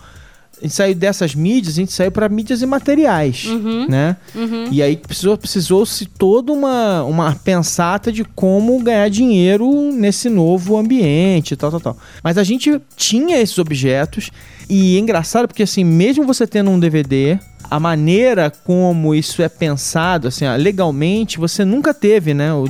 Speaker 1: A gente saiu dessas mídias, a gente saiu para mídias imateriais,
Speaker 2: Uhum.
Speaker 1: né?
Speaker 2: Uhum.
Speaker 1: E aí precisou, precisou-se toda uma, uma pensata de como ganhar dinheiro nesse novo ambiente e tal, tal, tal. Mas a gente tinha esses objetos e é engraçado porque assim, mesmo você tendo um DVD, a maneira como isso é pensado, assim, ó, legalmente, você nunca teve, né? O,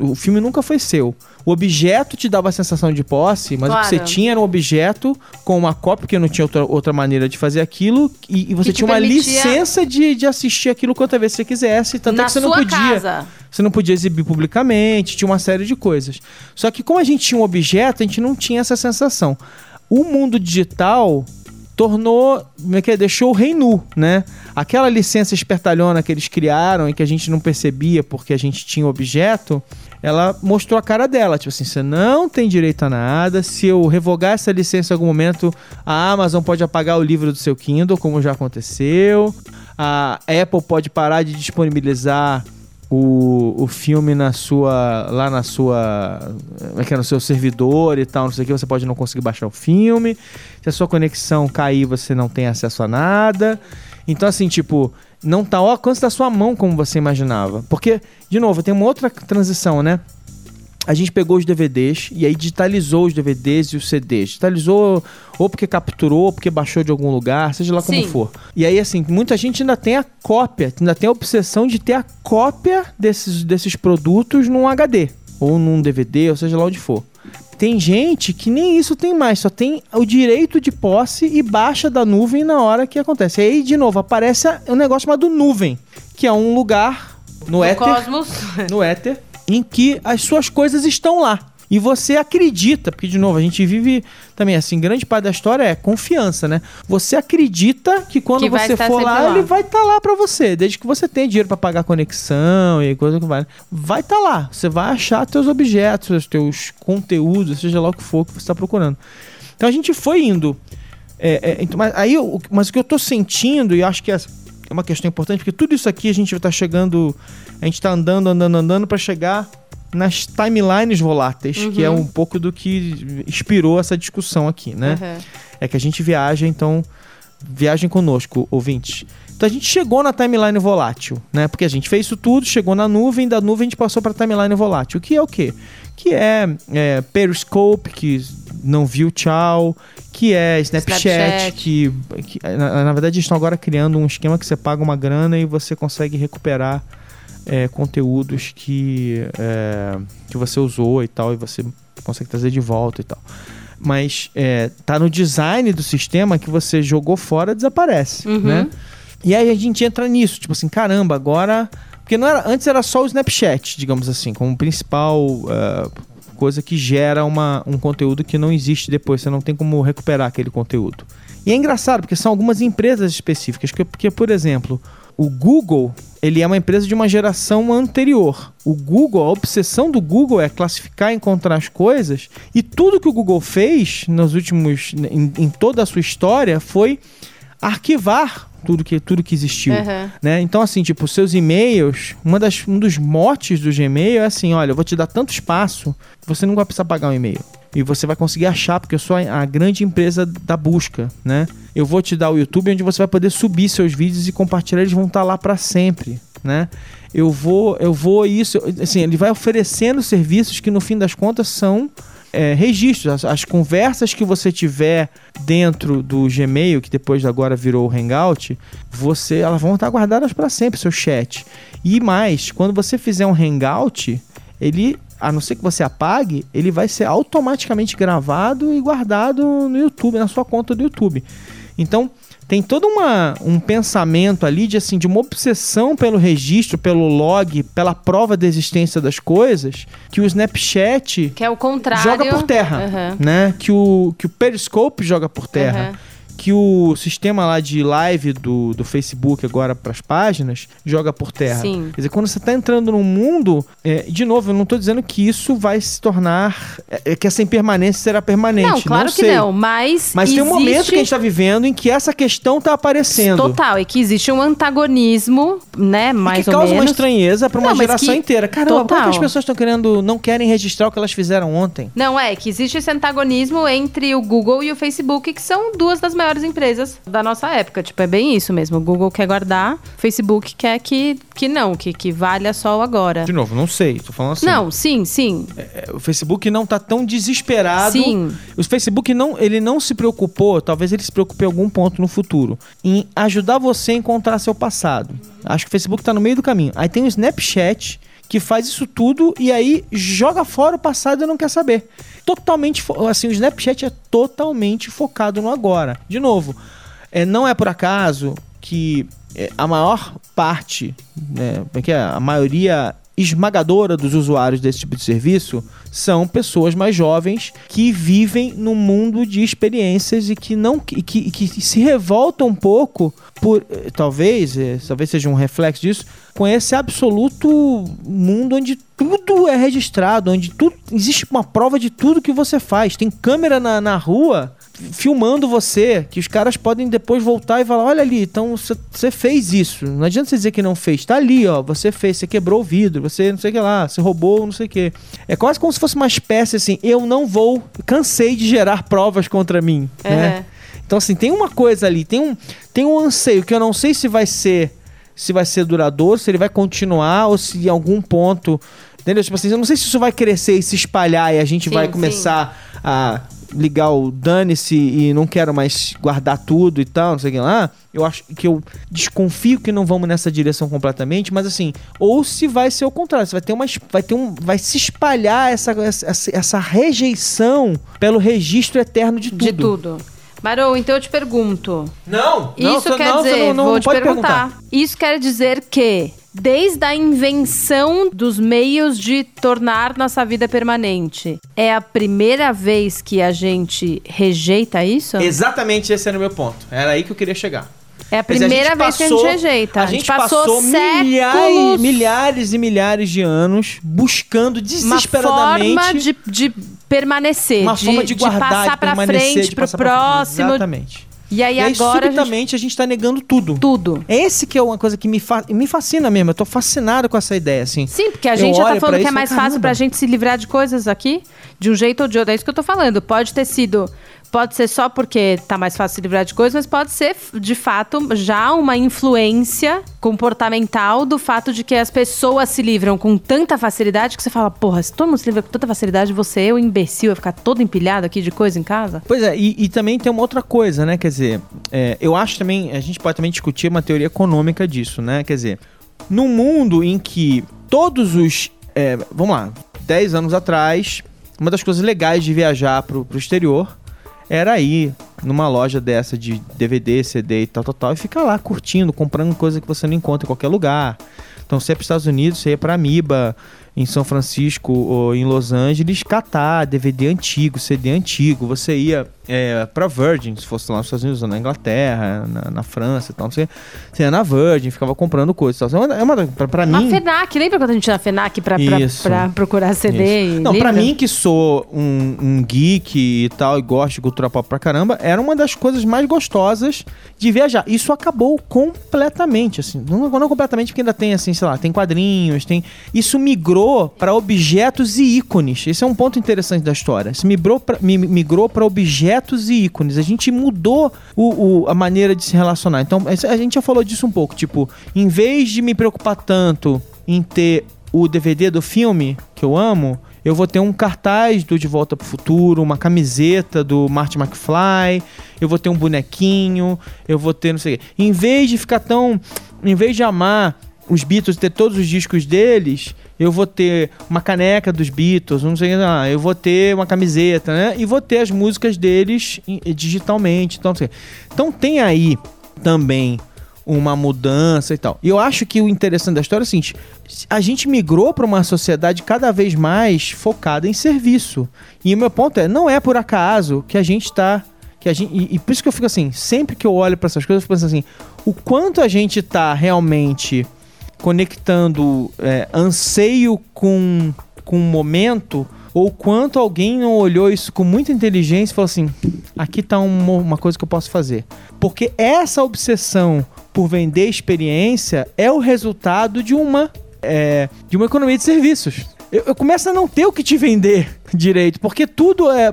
Speaker 1: o, o filme nunca foi seu. O objeto te dava a sensação de posse, mas o que você
Speaker 2: Claro.
Speaker 1: tinha era um objeto com uma cópia, porque não tinha outra, outra maneira de fazer aquilo, e, e você tinha uma
Speaker 2: permitia-
Speaker 1: licença de, de assistir aquilo quantas vezes você quisesse, tanto é
Speaker 2: Na
Speaker 1: que você não podia.
Speaker 2: casa.
Speaker 1: Você não podia exibir publicamente, tinha uma série de coisas. Só que como a gente tinha um objeto, a gente não tinha essa sensação. O mundo digital tornou, é que é? deixou o rei nu, né? Aquela licença espertalhona que eles criaram e que a gente não percebia porque a gente tinha objeto, ela mostrou a cara dela, tipo assim, você não tem direito a nada, se eu revogar essa licença em algum momento, a Amazon pode apagar o livro do seu Kindle, como já aconteceu, a Apple pode parar de disponibilizar o, o filme na sua. lá na sua. Como é que é? No seu servidor e tal, não sei o que, você pode não conseguir baixar o filme. Se a sua conexão cair, você não tem acesso a nada. Então, assim, tipo, não tá ao alcance da sua mão como você imaginava. Porque, de novo, tem uma outra transição, né? A gente pegou os DVDs e aí digitalizou os DVDs e os CDs. Digitalizou ou porque capturou, ou porque baixou de algum lugar, seja lá como
Speaker 2: Sim.
Speaker 1: for. E aí, assim, muita gente ainda tem a cópia, ainda tem a obsessão de ter a cópia desses, desses produtos num HD, ou num DVD, ou seja lá onde for. Tem gente que nem isso tem mais, só tem o direito de posse e baixa da nuvem na hora que acontece. E aí, de novo, aparece um negócio chamado nuvem, que é um lugar no
Speaker 2: O
Speaker 1: éter
Speaker 2: Cosmos.
Speaker 1: no éter em que as suas coisas estão lá. E você acredita, porque de novo, a gente vive também assim, grande parte da história é confiança, né? Você acredita que quando
Speaker 2: Que
Speaker 1: você for lá,
Speaker 2: lá.
Speaker 1: ele vai estar lá pra você, desde que você tenha dinheiro pra pagar conexão e coisa que vai. Vai estar lá. Você vai achar teus objetos, os teus conteúdos, seja lá o que for que você está procurando. Então a gente foi indo. É, é, então, mas, aí, o- mas o que eu tô sentindo, e acho que é é uma questão importante, porque tudo isso aqui a gente tá chegando. A gente tá andando, andando, andando para chegar nas timelines voláteis, que é um pouco do que inspirou essa discussão aqui, né?
Speaker 2: Uhum.
Speaker 1: É que a gente viaja, então. Viajem conosco, ouvintes. Então a gente chegou na timeline volátil, né? Porque a gente fez isso tudo, chegou na nuvem, da nuvem a gente passou para timeline volátil. Que é o quê? Que é, é Periscope, que não viu tchau, que é Snapchat,
Speaker 2: Snapchat.
Speaker 1: que, que na, na verdade eles estão agora criando um esquema que você paga uma grana e você consegue recuperar é, conteúdos que, é, que você usou e tal, e você consegue trazer de volta e tal. Mas é, tá no design do sistema que você jogou fora, desaparece,
Speaker 2: Uhum.
Speaker 1: né? E aí a gente entra nisso, tipo assim, caramba, agora... Porque não era, antes era só o Snapchat, digamos assim, como principal ah, coisa que gera uma, um conteúdo que não existe depois, você não tem como recuperar aquele conteúdo. E é engraçado, porque são algumas empresas específicas, que, porque, por exemplo, o Google ele é uma empresa de uma geração anterior. O Google, a obsessão do Google é classificar e encontrar as coisas, e tudo que o Google fez nos últimos em, em toda a sua história foi arquivar tudo que, tudo que existiu.
Speaker 2: Uhum.
Speaker 1: Né? Então, assim, tipo, seus e-mails, uma das, um dos motes do Gmail é assim: olha, eu vou te dar tanto espaço que você não vai precisar pagar um e-mail. E você vai conseguir achar, porque eu sou a, grande empresa da busca, né? Eu vou te dar o YouTube onde você vai poder subir seus vídeos e compartilhar, eles vão estar lá para sempre, né? Eu vou, eu vou isso, assim, ele vai oferecendo serviços que no fim das contas são é, registros, as, as, conversas que você tiver dentro do Gmail, que depois agora virou o Hangout, você, elas vão estar guardadas para sempre, seu chat. E mais, quando você fizer um Hangout, ele, a não ser que você apague, ele vai ser automaticamente gravado e guardado no YouTube, na sua conta do YouTube. Então, tem todo uma, um pensamento ali de assim de uma obsessão pelo registro, pelo log, pela prova da existência das coisas, que o Snapchat
Speaker 2: que é o contrário
Speaker 1: joga por terra,
Speaker 2: uhum.
Speaker 1: né? Que o que o Periscope joga por terra.
Speaker 2: Uhum
Speaker 1: que o sistema lá de live do, do Facebook agora para as páginas joga por terra.
Speaker 2: Sim.
Speaker 1: Quer dizer, quando você está entrando num mundo, é, de novo, eu não estou dizendo que isso vai se tornar, é, que essa impermanência será permanente.
Speaker 2: Não, claro
Speaker 1: não
Speaker 2: que
Speaker 1: sei.
Speaker 2: não, mas
Speaker 1: Mas
Speaker 2: existe...
Speaker 1: tem um momento que a gente está vivendo em que essa questão está aparecendo.
Speaker 2: Total, e que existe um antagonismo, né, mais
Speaker 1: e que
Speaker 2: ou
Speaker 1: causa
Speaker 2: menos.
Speaker 1: uma estranheza para uma
Speaker 2: Não,
Speaker 1: geração
Speaker 2: que-
Speaker 1: inteira. Caramba, por que
Speaker 2: Total.
Speaker 1: as pessoas estão querendo, não querem registrar o que elas fizeram ontem?
Speaker 2: Não, é que existe esse antagonismo entre o Google e o Facebook, que são duas das maiores empresas da nossa época. Tipo, é bem isso mesmo. O Google quer guardar, Facebook quer que, que não, que, que valha só o agora.
Speaker 1: De novo, não sei, tô falando assim.
Speaker 2: Não, sim, sim.
Speaker 1: É, o Facebook não tá tão desesperado.
Speaker 2: Sim.
Speaker 1: O Facebook não, ele não se preocupou, talvez ele se preocupe em algum ponto no futuro, em ajudar você a encontrar seu passado. Acho que o Facebook tá no meio do caminho. Aí tem o Snapchat que faz isso tudo e aí joga fora o passado e não quer saber. Totalmente, assim, o Snapchat é totalmente focado no agora. De novo, é, não é por acaso que é, a maior parte, né, é que é? a maioria esmagadora dos usuários desse tipo de serviço são pessoas mais jovens que vivem num mundo de experiências e que não que, que, que se revoltam um pouco por eh, talvez eh, talvez seja um reflexo disso com esse absoluto mundo onde tudo é registrado onde tudo existe uma prova de tudo que você faz tem câmera na, na rua filmando você, que os caras podem depois voltar e falar: olha ali, então você- fez isso. Não adianta você dizer que não fez. Tá ali, ó. Você fez, você quebrou o vidro, você não sei o que lá, você roubou, não sei o que. É quase como se fosse uma espécie assim: eu não vou, cansei de gerar provas contra mim. Né? Então, assim, tem uma coisa ali, tem um, tem um anseio que eu não sei se vai ser. Se vai ser duradouro, se ele vai continuar ou se em algum ponto. Entendeu? Tipo assim, eu não sei se isso vai crescer e se espalhar e a gente
Speaker 2: Sim,
Speaker 1: vai
Speaker 2: sim.
Speaker 1: começar a ligar o dane-se e não quero mais guardar tudo e tal, não sei o que lá. Eu acho que eu desconfio que não vamos nessa direção completamente, mas assim, ou se vai ser o contrário, se vai ter uma vai ter um vai se espalhar essa essa, essa rejeição pelo registro eterno de tudo.
Speaker 2: De tudo. Marou, então eu te pergunto.
Speaker 1: Não, não,
Speaker 2: Isso
Speaker 1: você-
Speaker 2: quer
Speaker 1: não,
Speaker 2: dizer,
Speaker 1: não, não
Speaker 2: vou te perguntar.
Speaker 1: perguntar.
Speaker 2: Isso quer dizer que, desde a invenção dos meios de tornar nossa vida permanente, é a primeira vez que a gente rejeita isso?
Speaker 1: Exatamente esse era o meu ponto. Era aí que eu queria chegar.
Speaker 2: É a primeira vez que a gente rejeita.
Speaker 1: A gente passou, milhares,
Speaker 2: séculos
Speaker 1: milhares e milhares de anos buscando
Speaker 2: uma
Speaker 1: desesperadamente
Speaker 2: forma de, de permanecer,
Speaker 1: uma
Speaker 2: de,
Speaker 1: forma de guardar,
Speaker 2: passar
Speaker 1: de
Speaker 2: pra
Speaker 1: permanecer,
Speaker 2: frente,
Speaker 1: passar pra frente.
Speaker 2: próximo.
Speaker 1: Exatamente.
Speaker 2: E aí
Speaker 1: E aí,
Speaker 2: agora a gente...
Speaker 1: subitamente, a gente tá negando tudo.
Speaker 2: tudo.
Speaker 1: Esse que é uma coisa que me, fa- me fascina mesmo. Eu tô fascinado com essa ideia, assim.
Speaker 2: Sim, porque a
Speaker 1: Eu
Speaker 2: gente já tá falando que é mais fácil pra
Speaker 1: "Caramba."
Speaker 2: gente se livrar de coisas aqui, de um jeito ou de outro. É isso que eu tô falando. Pode ter sido. Pode ser só porque tá mais fácil se livrar de coisas, mas pode ser, de fato, já uma influência comportamental do fato de que as pessoas se livram com tanta facilidade que você fala, porra, se todo mundo se livra com tanta facilidade, você, eu, imbecil, vai ficar todo empilhado aqui de coisa em casa?
Speaker 1: Pois é, e, e também tem uma outra coisa, né? Quer dizer, é, eu acho também, a gente pode também discutir uma teoria econômica disso, né? Quer dizer, num mundo em que todos os. é, vamos lá, 10 anos atrás, uma das coisas legais de viajar pro, pro exterior era ir numa loja dessa de DVD, CD e tal, tal, tal, e ficar lá curtindo, comprando coisa que você não encontra em qualquer lugar. Então, você ia para os Estados Unidos, você ia para Amiba, em São Francisco ou em Los Angeles, catar DVD antigo, CD antigo. Você ia é, pra Virgin, se fosse lá nos Estados Unidos, na Inglaterra, na, na França e tal, não sei. Você ia na Virgin, ficava comprando coisas e tal. É uma, é pra, pra mim.
Speaker 2: FENAC, lembra quando a gente ia na FENAC pra, pra, pra procurar CD?
Speaker 1: Isso.
Speaker 2: e
Speaker 1: Não, pra
Speaker 2: livro?
Speaker 1: mim que sou um, um geek e tal, e gosto de cultura pop pra caramba, era uma das coisas mais gostosas de viajar. Isso acabou completamente, assim. Não, não completamente, porque ainda tem, assim, sei lá, tem quadrinhos, tem... Isso migrou pra objetos e ícones. Esse é um ponto interessante da história. Isso migrou pra, mi- migrou pra objetos e ícones. A gente mudou o, o- a maneira de se relacionar. Então, a gente já falou disso um pouco. Tipo, em vez de me preocupar tanto em ter o DVD do filme, que eu amo, eu vou ter um cartaz do De Volta pro Futuro, uma camiseta do Marty McFly, eu vou ter um bonequinho, eu vou ter não sei o quê. Em vez de ficar tão. Em vez de amar os Beatles, ter todos os discos deles, eu vou ter uma caneca dos Beatles, não sei lá, eu vou ter uma camiseta, né? E vou ter as músicas deles em- digitalmente. Então, então tem aí também uma mudança e tal. E eu acho que o interessante da história é o seguinte: a gente migrou para uma sociedade cada vez mais focada em serviço. E o meu ponto é, não é por acaso que a gente está que a gente, e, e por isso que eu fico assim, sempre que eu olho para essas coisas, eu fico pensando assim, o quanto a gente tá realmente conectando é, anseio com com o momento ou quanto alguém não olhou isso com muita inteligência e falou assim: aqui tá uma, uma coisa que eu posso fazer. Porque essa obsessão por vender experiência é o resultado de uma, é, de uma economia de serviços. Eu, eu começo a não ter o que te vender direito, porque tudo é,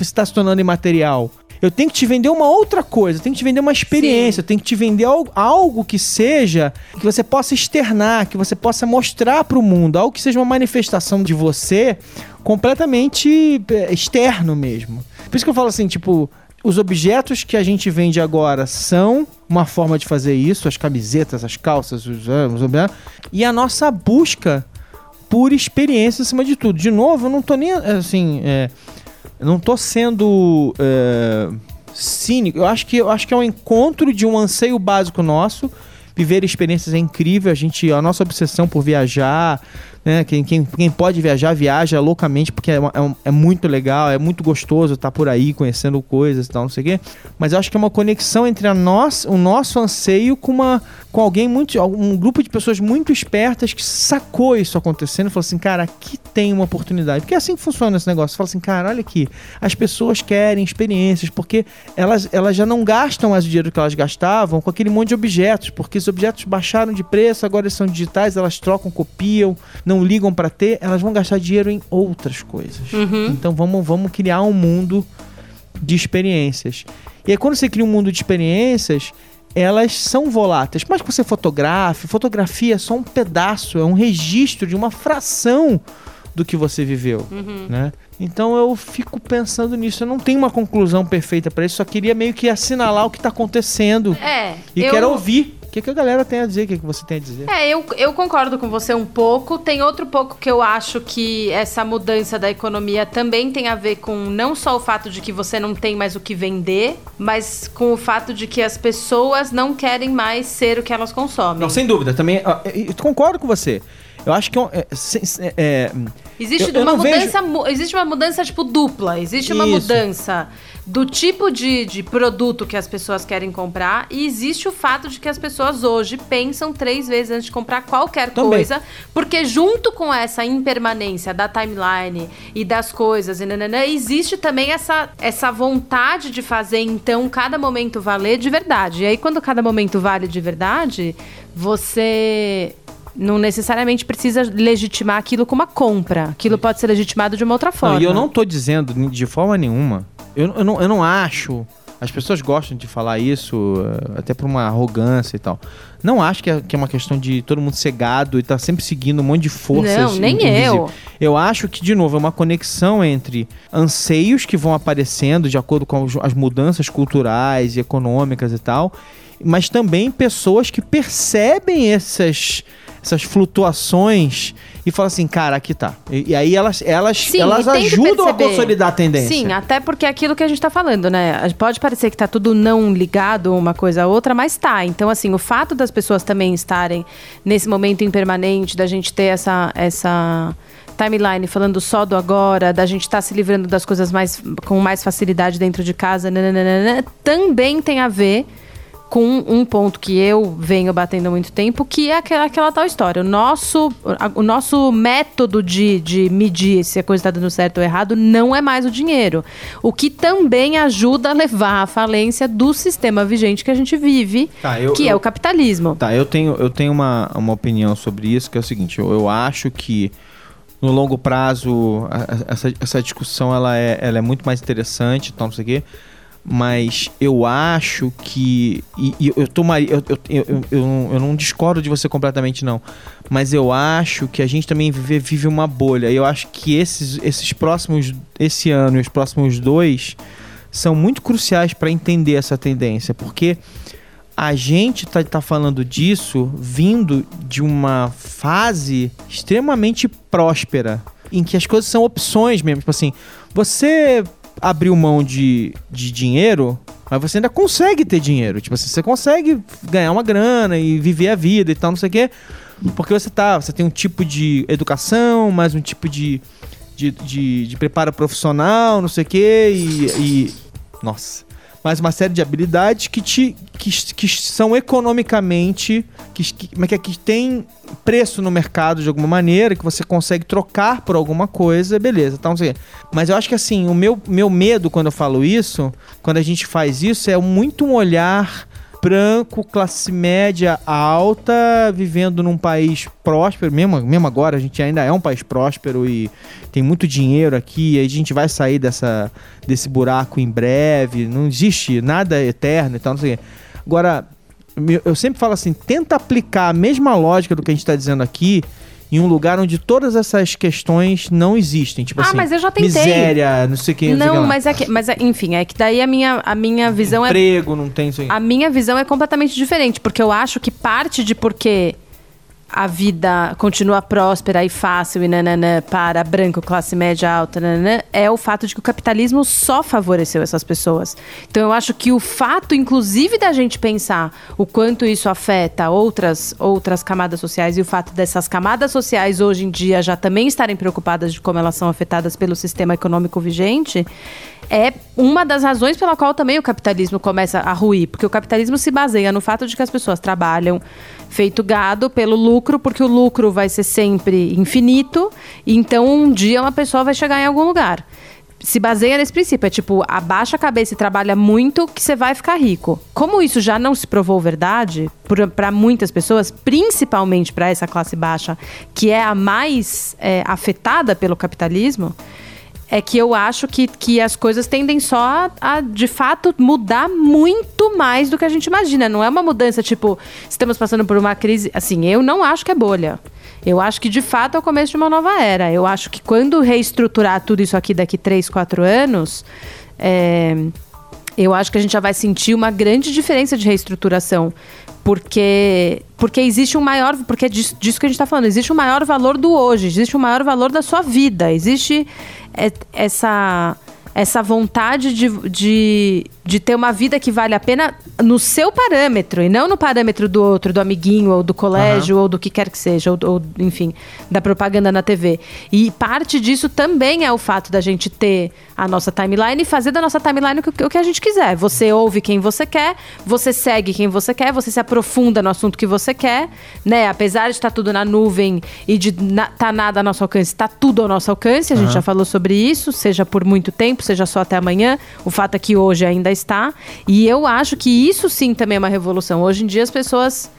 Speaker 1: está se tornando imaterial. Eu tenho que te vender uma outra coisa, eu tenho que te vender uma experiência, eu tenho que te vender algo, algo que seja que você possa externar, que você possa mostrar para o mundo, algo que seja uma manifestação de você completamente é, externo mesmo. Por isso que eu falo assim, tipo, os objetos que a gente vende agora são uma forma de fazer isso, as camisetas, as calças, os, ah, os objetos, e a nossa busca por experiência acima de tudo. De novo, eu não tô nem assim, é, eu não tô sendo é, cínico. Eu acho que eu acho que é um encontro de um anseio básico nosso. Viver experiências é incrível. A gente, a nossa obsessão por viajar, né? Quem, quem, quem pode viajar, viaja loucamente, porque é, uma- é um- é muito legal, é muito gostoso estar por aí conhecendo coisas e tal, não sei o quê. Mas eu acho que é uma conexão entre a nós, o nosso anseio com, uma, com alguém muito. um grupo de pessoas muito espertas que sacou isso acontecendo e falou assim: cara, aqui tem uma oportunidade. Porque é assim que funciona esse negócio. Fala assim, cara, olha aqui, as pessoas querem experiências, porque elas, elas já não gastam mais o dinheiro que elas gastavam com aquele monte de objetos, porque os objetos baixaram de preço, agora eles são digitais, elas trocam, copiam, não ligam para ter, elas vão gastar dinheiro em outras coisas. Então vamos, vamos criar um mundo de experiências. E aí quando você cria um mundo de experiências, elas são voláteis. Mas que você fotografe, fotografia é só um pedaço, é um registro de uma fração do que você viveu, né? Então eu fico pensando nisso. Eu não tenho uma conclusão perfeita para isso, só queria meio que assinalar o que tá acontecendo
Speaker 2: É,
Speaker 1: e
Speaker 2: eu...
Speaker 1: quero ouvir que, que a galera tem a dizer, o que, que você tem a dizer.
Speaker 2: É, eu, eu concordo com você um pouco. Tem outro pouco que eu acho que essa mudança da economia também tem a ver com não só o fato de que você não tem mais o que vender, mas com o fato de que as pessoas não querem mais ser o que elas consomem.
Speaker 1: Não, sem dúvida, também. eu- eu concordo com você. Eu acho que é é, se- é,
Speaker 2: Existe
Speaker 1: Eu- eu
Speaker 2: uma
Speaker 1: não
Speaker 2: mudança, mu- existe uma mudança tipo dupla. Existe uma
Speaker 1: Isso.
Speaker 2: mudança do tipo de, de produto que as pessoas querem comprar e existe o fato de que as pessoas hoje pensam três vezes antes de comprar qualquer
Speaker 1: Também.
Speaker 2: coisa, porque junto com essa impermanência da timeline e das coisas e nananã, existe também essa, essa vontade de fazer então cada momento valer de verdade. E aí quando cada momento vale de verdade, você não necessariamente precisa legitimar aquilo com uma compra. Aquilo pode ser legitimado de uma outra forma.
Speaker 1: Não, e eu não tô dizendo de forma nenhuma. Eu, eu, não, eu não acho. As pessoas gostam de falar isso, eh, até por uma arrogância e tal. Não acho que é, que é uma questão de todo mundo cegado e tá sempre seguindo um monte de forças.
Speaker 2: Não, nem
Speaker 1: invisíveis.
Speaker 2: eu.
Speaker 1: Eu acho que, de novo, é uma conexão entre anseios que vão aparecendo de acordo com as mudanças culturais e econômicas e tal, mas também pessoas que percebem essas, essas flutuações e falam assim, cara, aqui tá. E, e aí elas, elas,
Speaker 2: Sim,
Speaker 1: elas ajudam a consolidar a tendência.
Speaker 2: Sim, até porque é aquilo que a gente tá falando, né? Pode parecer que tá tudo não ligado uma coisa a outra, mas tá. Então, assim, o fato das pessoas também estarem nesse momento impermanente, da gente ter essa. essa timeline falando só do agora, da gente estar tá se livrando das coisas mais com mais facilidade dentro de casa, nananana, também tem a ver com um ponto que eu venho batendo há muito tempo, que é aquela, aquela tal história. O nosso, a, o nosso método de, de medir se a coisa está dando certo ou errado não é mais o dinheiro. O que também ajuda a levar à falência do sistema vigente que a gente vive, tá, eu, que é eu, é o capitalismo.
Speaker 1: Tá, eu tenho, eu tenho uma, uma opinião sobre isso, que é o seguinte, eu, eu acho que no longo prazo essa, essa discussão ela é, ela é muito mais interessante, então não sei o quê mas eu acho que. E, e eu, tomaria, eu, eu, eu, eu, eu, não discordo de você completamente, não. Mas eu acho que a gente também vive, vive uma bolha. E eu acho que esses, esses próximos. Esse ano e os próximos dois são muito cruciais para entender essa tendência. Porque a gente tá, tá falando disso vindo de uma fase extremamente próspera. Em que as coisas são opções mesmo. Tipo assim, você abriu mão de, de dinheiro, mas você ainda consegue ter dinheiro. Tipo assim, você consegue ganhar uma grana e viver a vida e tal, não sei o quê. Porque você tá. Você tem um tipo de educação, mais um tipo de, de, de, de preparo profissional, não sei o quê. E, e. Nossa mas uma série de habilidades que te que, que são economicamente que, que, é, é que tem preço no mercado de alguma maneira, que você consegue trocar por alguma coisa, beleza. Então, assim, mas eu acho que assim, o meu, meu medo quando eu falo isso, quando a gente faz isso, é muito um olhar branco, classe média alta, vivendo num país próspero, mesmo, mesmo agora a gente ainda é um país próspero e tem muito dinheiro aqui, e a gente vai sair dessa, desse buraco em breve, não existe nada eterno e tal, não sei. Agora, eu sempre falo assim, tenta aplicar a mesma lógica do que a gente está dizendo aqui em um lugar onde todas essas questões não existem. Tipo
Speaker 2: ah,
Speaker 1: assim,
Speaker 2: mas eu já tentei.
Speaker 1: Miséria, não sei o que.
Speaker 2: Não, não mas, é que, mas é, enfim, é que daí a minha, a minha visão
Speaker 1: Emprego, é. Emprego, não tem isso aí.
Speaker 2: A minha visão é completamente diferente, porque eu acho que parte de porque a vida continua próspera e fácil e nananã para branco, classe média alta, nananã, é o fato de que o capitalismo só favoreceu essas pessoas. Então eu acho que o fato, inclusive, da gente pensar o quanto isso afeta outras, outras camadas sociais e o fato dessas camadas sociais hoje em dia já também estarem preocupadas de como elas são afetadas pelo sistema econômico vigente, é uma das razões pela qual também o capitalismo começa a ruir, porque o capitalismo se baseia no fato de que as pessoas trabalham feito gado pelo lucro, porque o lucro vai ser sempre infinito, então um dia uma pessoa vai chegar em algum lugar. Se baseia nesse princípio, é tipo, abaixa a cabeça e trabalha muito que você vai ficar rico. Como isso já não se provou verdade para muitas pessoas, principalmente para essa classe baixa, que é a mais é, afetada pelo capitalismo, é que eu acho que, que as coisas tendem só a, de fato, mudar muito mais do que a gente imagina. Não é uma mudança tipo, estamos passando por uma crise. Assim, eu não acho que é bolha. Eu acho que de fato é o começo de uma nova era. Eu acho que quando reestruturar tudo isso aqui daqui 3, 4 anos. É, eu acho que a gente já vai sentir uma grande diferença de reestruturação. Porque, porque existe um maior. Porque é disso, disso que a gente está falando. Existe um maior valor do hoje, existe um maior valor da sua vida. Existe essa, essa vontade de, de, de ter uma vida que vale a pena no seu parâmetro e não no parâmetro do outro, do amiguinho ou do colégio uhum. ou do que quer que seja, ou, ou, enfim, da propaganda na TV. E parte disso também é o fato da gente ter a nossa timeline e fazer da nossa timeline o que, o que a gente quiser. Você ouve quem você quer, você segue quem você quer, você se aprofunda no assunto que você quer, né? Apesar de estar tudo na nuvem e de estar tá nada ao nosso alcance, está tudo ao nosso alcance, a gente já falou sobre isso, seja por muito tempo, seja só até amanhã. O fato é que hoje ainda está. E eu acho que isso sim também é uma revolução. Hoje em dia as pessoas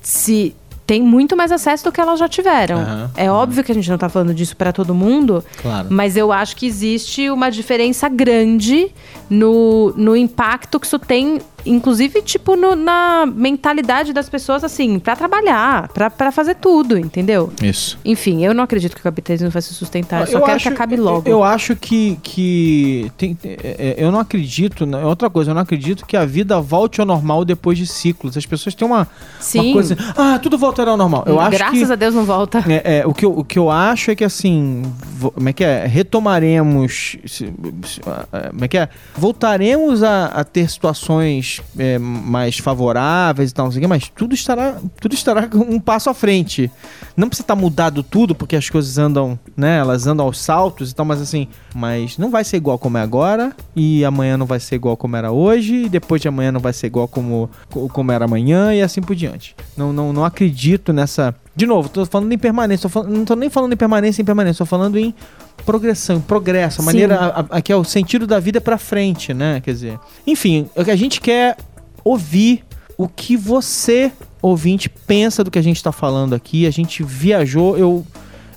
Speaker 2: se tem muito mais acesso do que elas já tiveram. Uhum, é uhum. óbvio que a gente não está falando disso para todo mundo, claro. mas eu acho que existe uma diferença grande no, no impacto que isso tem inclusive, tipo, no, na mentalidade das pessoas, assim, para trabalhar, para fazer tudo, entendeu?
Speaker 1: Isso.
Speaker 2: Enfim, eu não acredito que o capitalismo vai se sustentar, eu só eu quero acho, que acabe logo.
Speaker 1: Eu, eu acho que, que tem, é, é eu não acredito, né, outra coisa, eu não acredito que a vida volte ao normal depois de ciclos. As pessoas têm uma, Sim. uma coisa, ah, tudo voltará ao normal. Eu
Speaker 2: Graças
Speaker 1: acho que,
Speaker 2: a Deus não volta.
Speaker 1: É, é, o, que eu, o que eu acho é que, assim, como é que é? Retomaremos, como é que é? Voltaremos a, a ter situações mais, é, mais favoráveis e tal, não sei o mas tudo estará, tudo estará um passo à frente. Não precisa estar mudado tudo, porque as coisas andam, né? Elas andam aos saltos e tal, mas assim, mas não vai ser igual como é agora, e amanhã não vai ser igual como era hoje, e depois de amanhã não vai ser igual como, como era amanhã, e assim por diante. Não, não, não acredito nessa. De novo, tô falando em permanência, falando, não tô nem falando em permanência em permanência, tô falando em progressão, progresso, a maneira a, a, que é o sentido da vida pra frente, né? Quer dizer, enfim, o que a gente quer ouvir o que você ouvinte pensa do que a gente tá falando aqui. A gente viajou, eu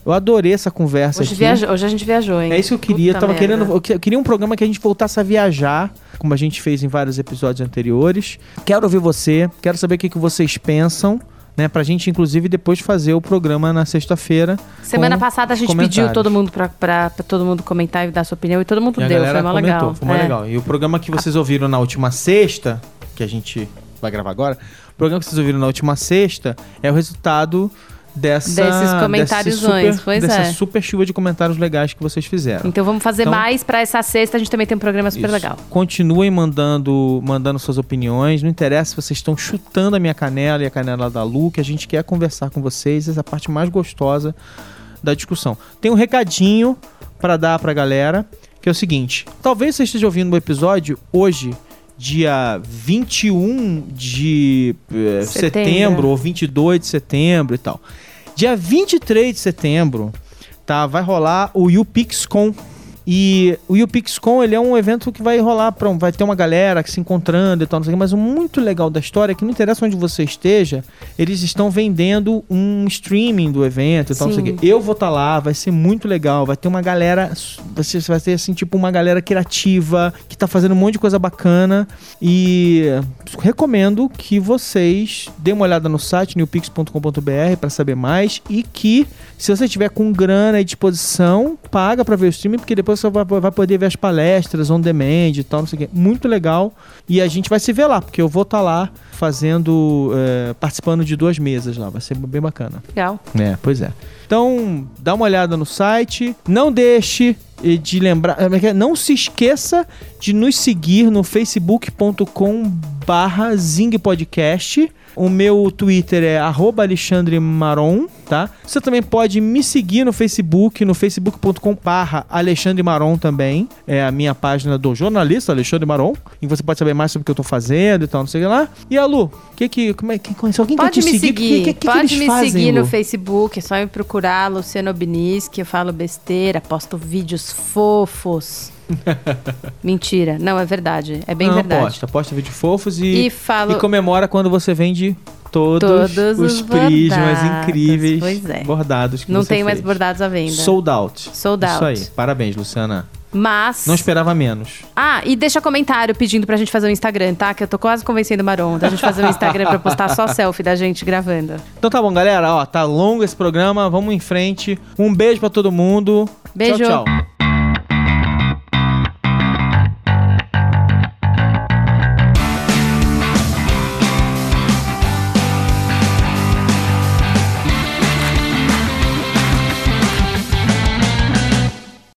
Speaker 1: eu adorei essa conversa
Speaker 2: Hoje,
Speaker 1: aqui.
Speaker 2: viajou, hoje a gente viajou, hein?
Speaker 1: É isso que eu queria.
Speaker 2: Puta
Speaker 1: tava
Speaker 2: merda.
Speaker 1: querendo, eu que- eu queria um programa que a gente voltasse a viajar, como a gente fez em vários episódios anteriores. Quero ouvir você, quero saber o que, que vocês pensam, né? Pra gente, inclusive, depois fazer o programa na sexta-feira.
Speaker 2: Semana passada a gente pediu todo mundo pra, pra, pra todo mundo comentar e dar sua opinião e todo mundo
Speaker 1: E
Speaker 2: deu, foi mó legal.
Speaker 1: foi mó
Speaker 2: É.
Speaker 1: legal. E o programa que vocês ouviram na última sexta, que a gente vai gravar agora, o programa que vocês ouviram na última sexta é o resultado dessa
Speaker 2: Desses comentáriozões,
Speaker 1: desse super,
Speaker 2: pois
Speaker 1: dessa
Speaker 2: é.
Speaker 1: super chuva de comentários legais que vocês fizeram.
Speaker 2: Então vamos fazer
Speaker 1: Então-
Speaker 2: mais pra essa sexta, a gente também tem um programa super
Speaker 1: Isso.
Speaker 2: legal.
Speaker 1: Continuem mandando, mandando suas opiniões. Não interessa se vocês estão chutando a minha canela e a canela da Lu, que a gente quer conversar com vocês. Essa é a parte mais gostosa da discussão. Tem um recadinho pra dar pra galera, que é o seguinte: talvez você esteja ouvindo o episódio hoje, dia 21 de eh,
Speaker 2: Setembro.
Speaker 1: setembro ou 22 de setembro e tal. Dia 23 de setembro, tá? Vai rolar o UPixCon. E o UPixCon, ele é um evento que vai rolar, pra, vai ter uma galera que se encontrando e tal, não sei o quê, mas o muito legal da história é que não interessa onde você esteja, eles estão vendendo um streaming do evento e tal, não sei o
Speaker 2: Sim.
Speaker 1: quê. Eu vou estar lá, vai ser muito legal, vai ter uma galera, você vai ter assim, tipo uma galera criativa, que tá fazendo um monte de coisa bacana e recomendo que vocês dêem uma olhada no site newpix.com.br para saber mais e que se você tiver com grana e disposição, paga para ver o streaming, porque depois você vai, vai poder ver as palestras on demand e tal, não sei o quê. Muito legal. E a gente vai se ver lá, porque eu vou estar lá fazendo, eh, participando de duas mesas lá. Vai ser bem bacana.
Speaker 2: Legal.
Speaker 1: É, pois é. Então, dá uma olhada no site. Não deixe eh, de lembrar. é é? Não se esqueça de nos seguir no facebook.com barra Zing Podcast. O meu Twitter é arroba Alexandre Maron, tá? Você também pode me seguir no Facebook, no facebook.com barra Alexandre Maron também. É a minha página do jornalista Alexandre Maron. E você pode saber mais sobre o que eu tô fazendo e tal, não sei o que lá. E a Lu, que que, como é que, se alguém quer
Speaker 2: Pode
Speaker 1: te
Speaker 2: me
Speaker 1: seguir,
Speaker 2: seguir,
Speaker 1: que, que, que, que
Speaker 2: pode
Speaker 1: eles
Speaker 2: me
Speaker 1: fazem,
Speaker 2: seguir
Speaker 1: Lu?
Speaker 2: no Facebook, é só me procurar Luciano Obniski, eu falo besteira, posto vídeos fofos. Mentira, não, é verdade, é bem
Speaker 1: Não,
Speaker 2: verdade.
Speaker 1: Posta, posta vídeo fofos e,
Speaker 2: E falo
Speaker 1: e comemora quando você vende todos,
Speaker 2: Todos
Speaker 1: os,
Speaker 2: os
Speaker 1: prismas
Speaker 2: bordados,
Speaker 1: incríveis
Speaker 2: pois é.
Speaker 1: bordados que
Speaker 2: Não tem mais
Speaker 1: fez.
Speaker 2: bordados à venda.
Speaker 1: Sold out.
Speaker 2: Sold
Speaker 1: Isso
Speaker 2: out.
Speaker 1: aí. Parabéns, Luciana.
Speaker 2: Mas.
Speaker 1: Não esperava menos.
Speaker 2: Ah, e deixa comentário pedindo pra gente fazer um Instagram, tá? Que eu tô quase convencendo o Maron da gente fazer um Instagram pra postar só selfie da gente gravando.
Speaker 1: Então tá bom, galera. Ó, tá longo esse programa. Vamos em frente. Um beijo pra todo mundo.
Speaker 2: Beijo.
Speaker 1: Tchau, tchau.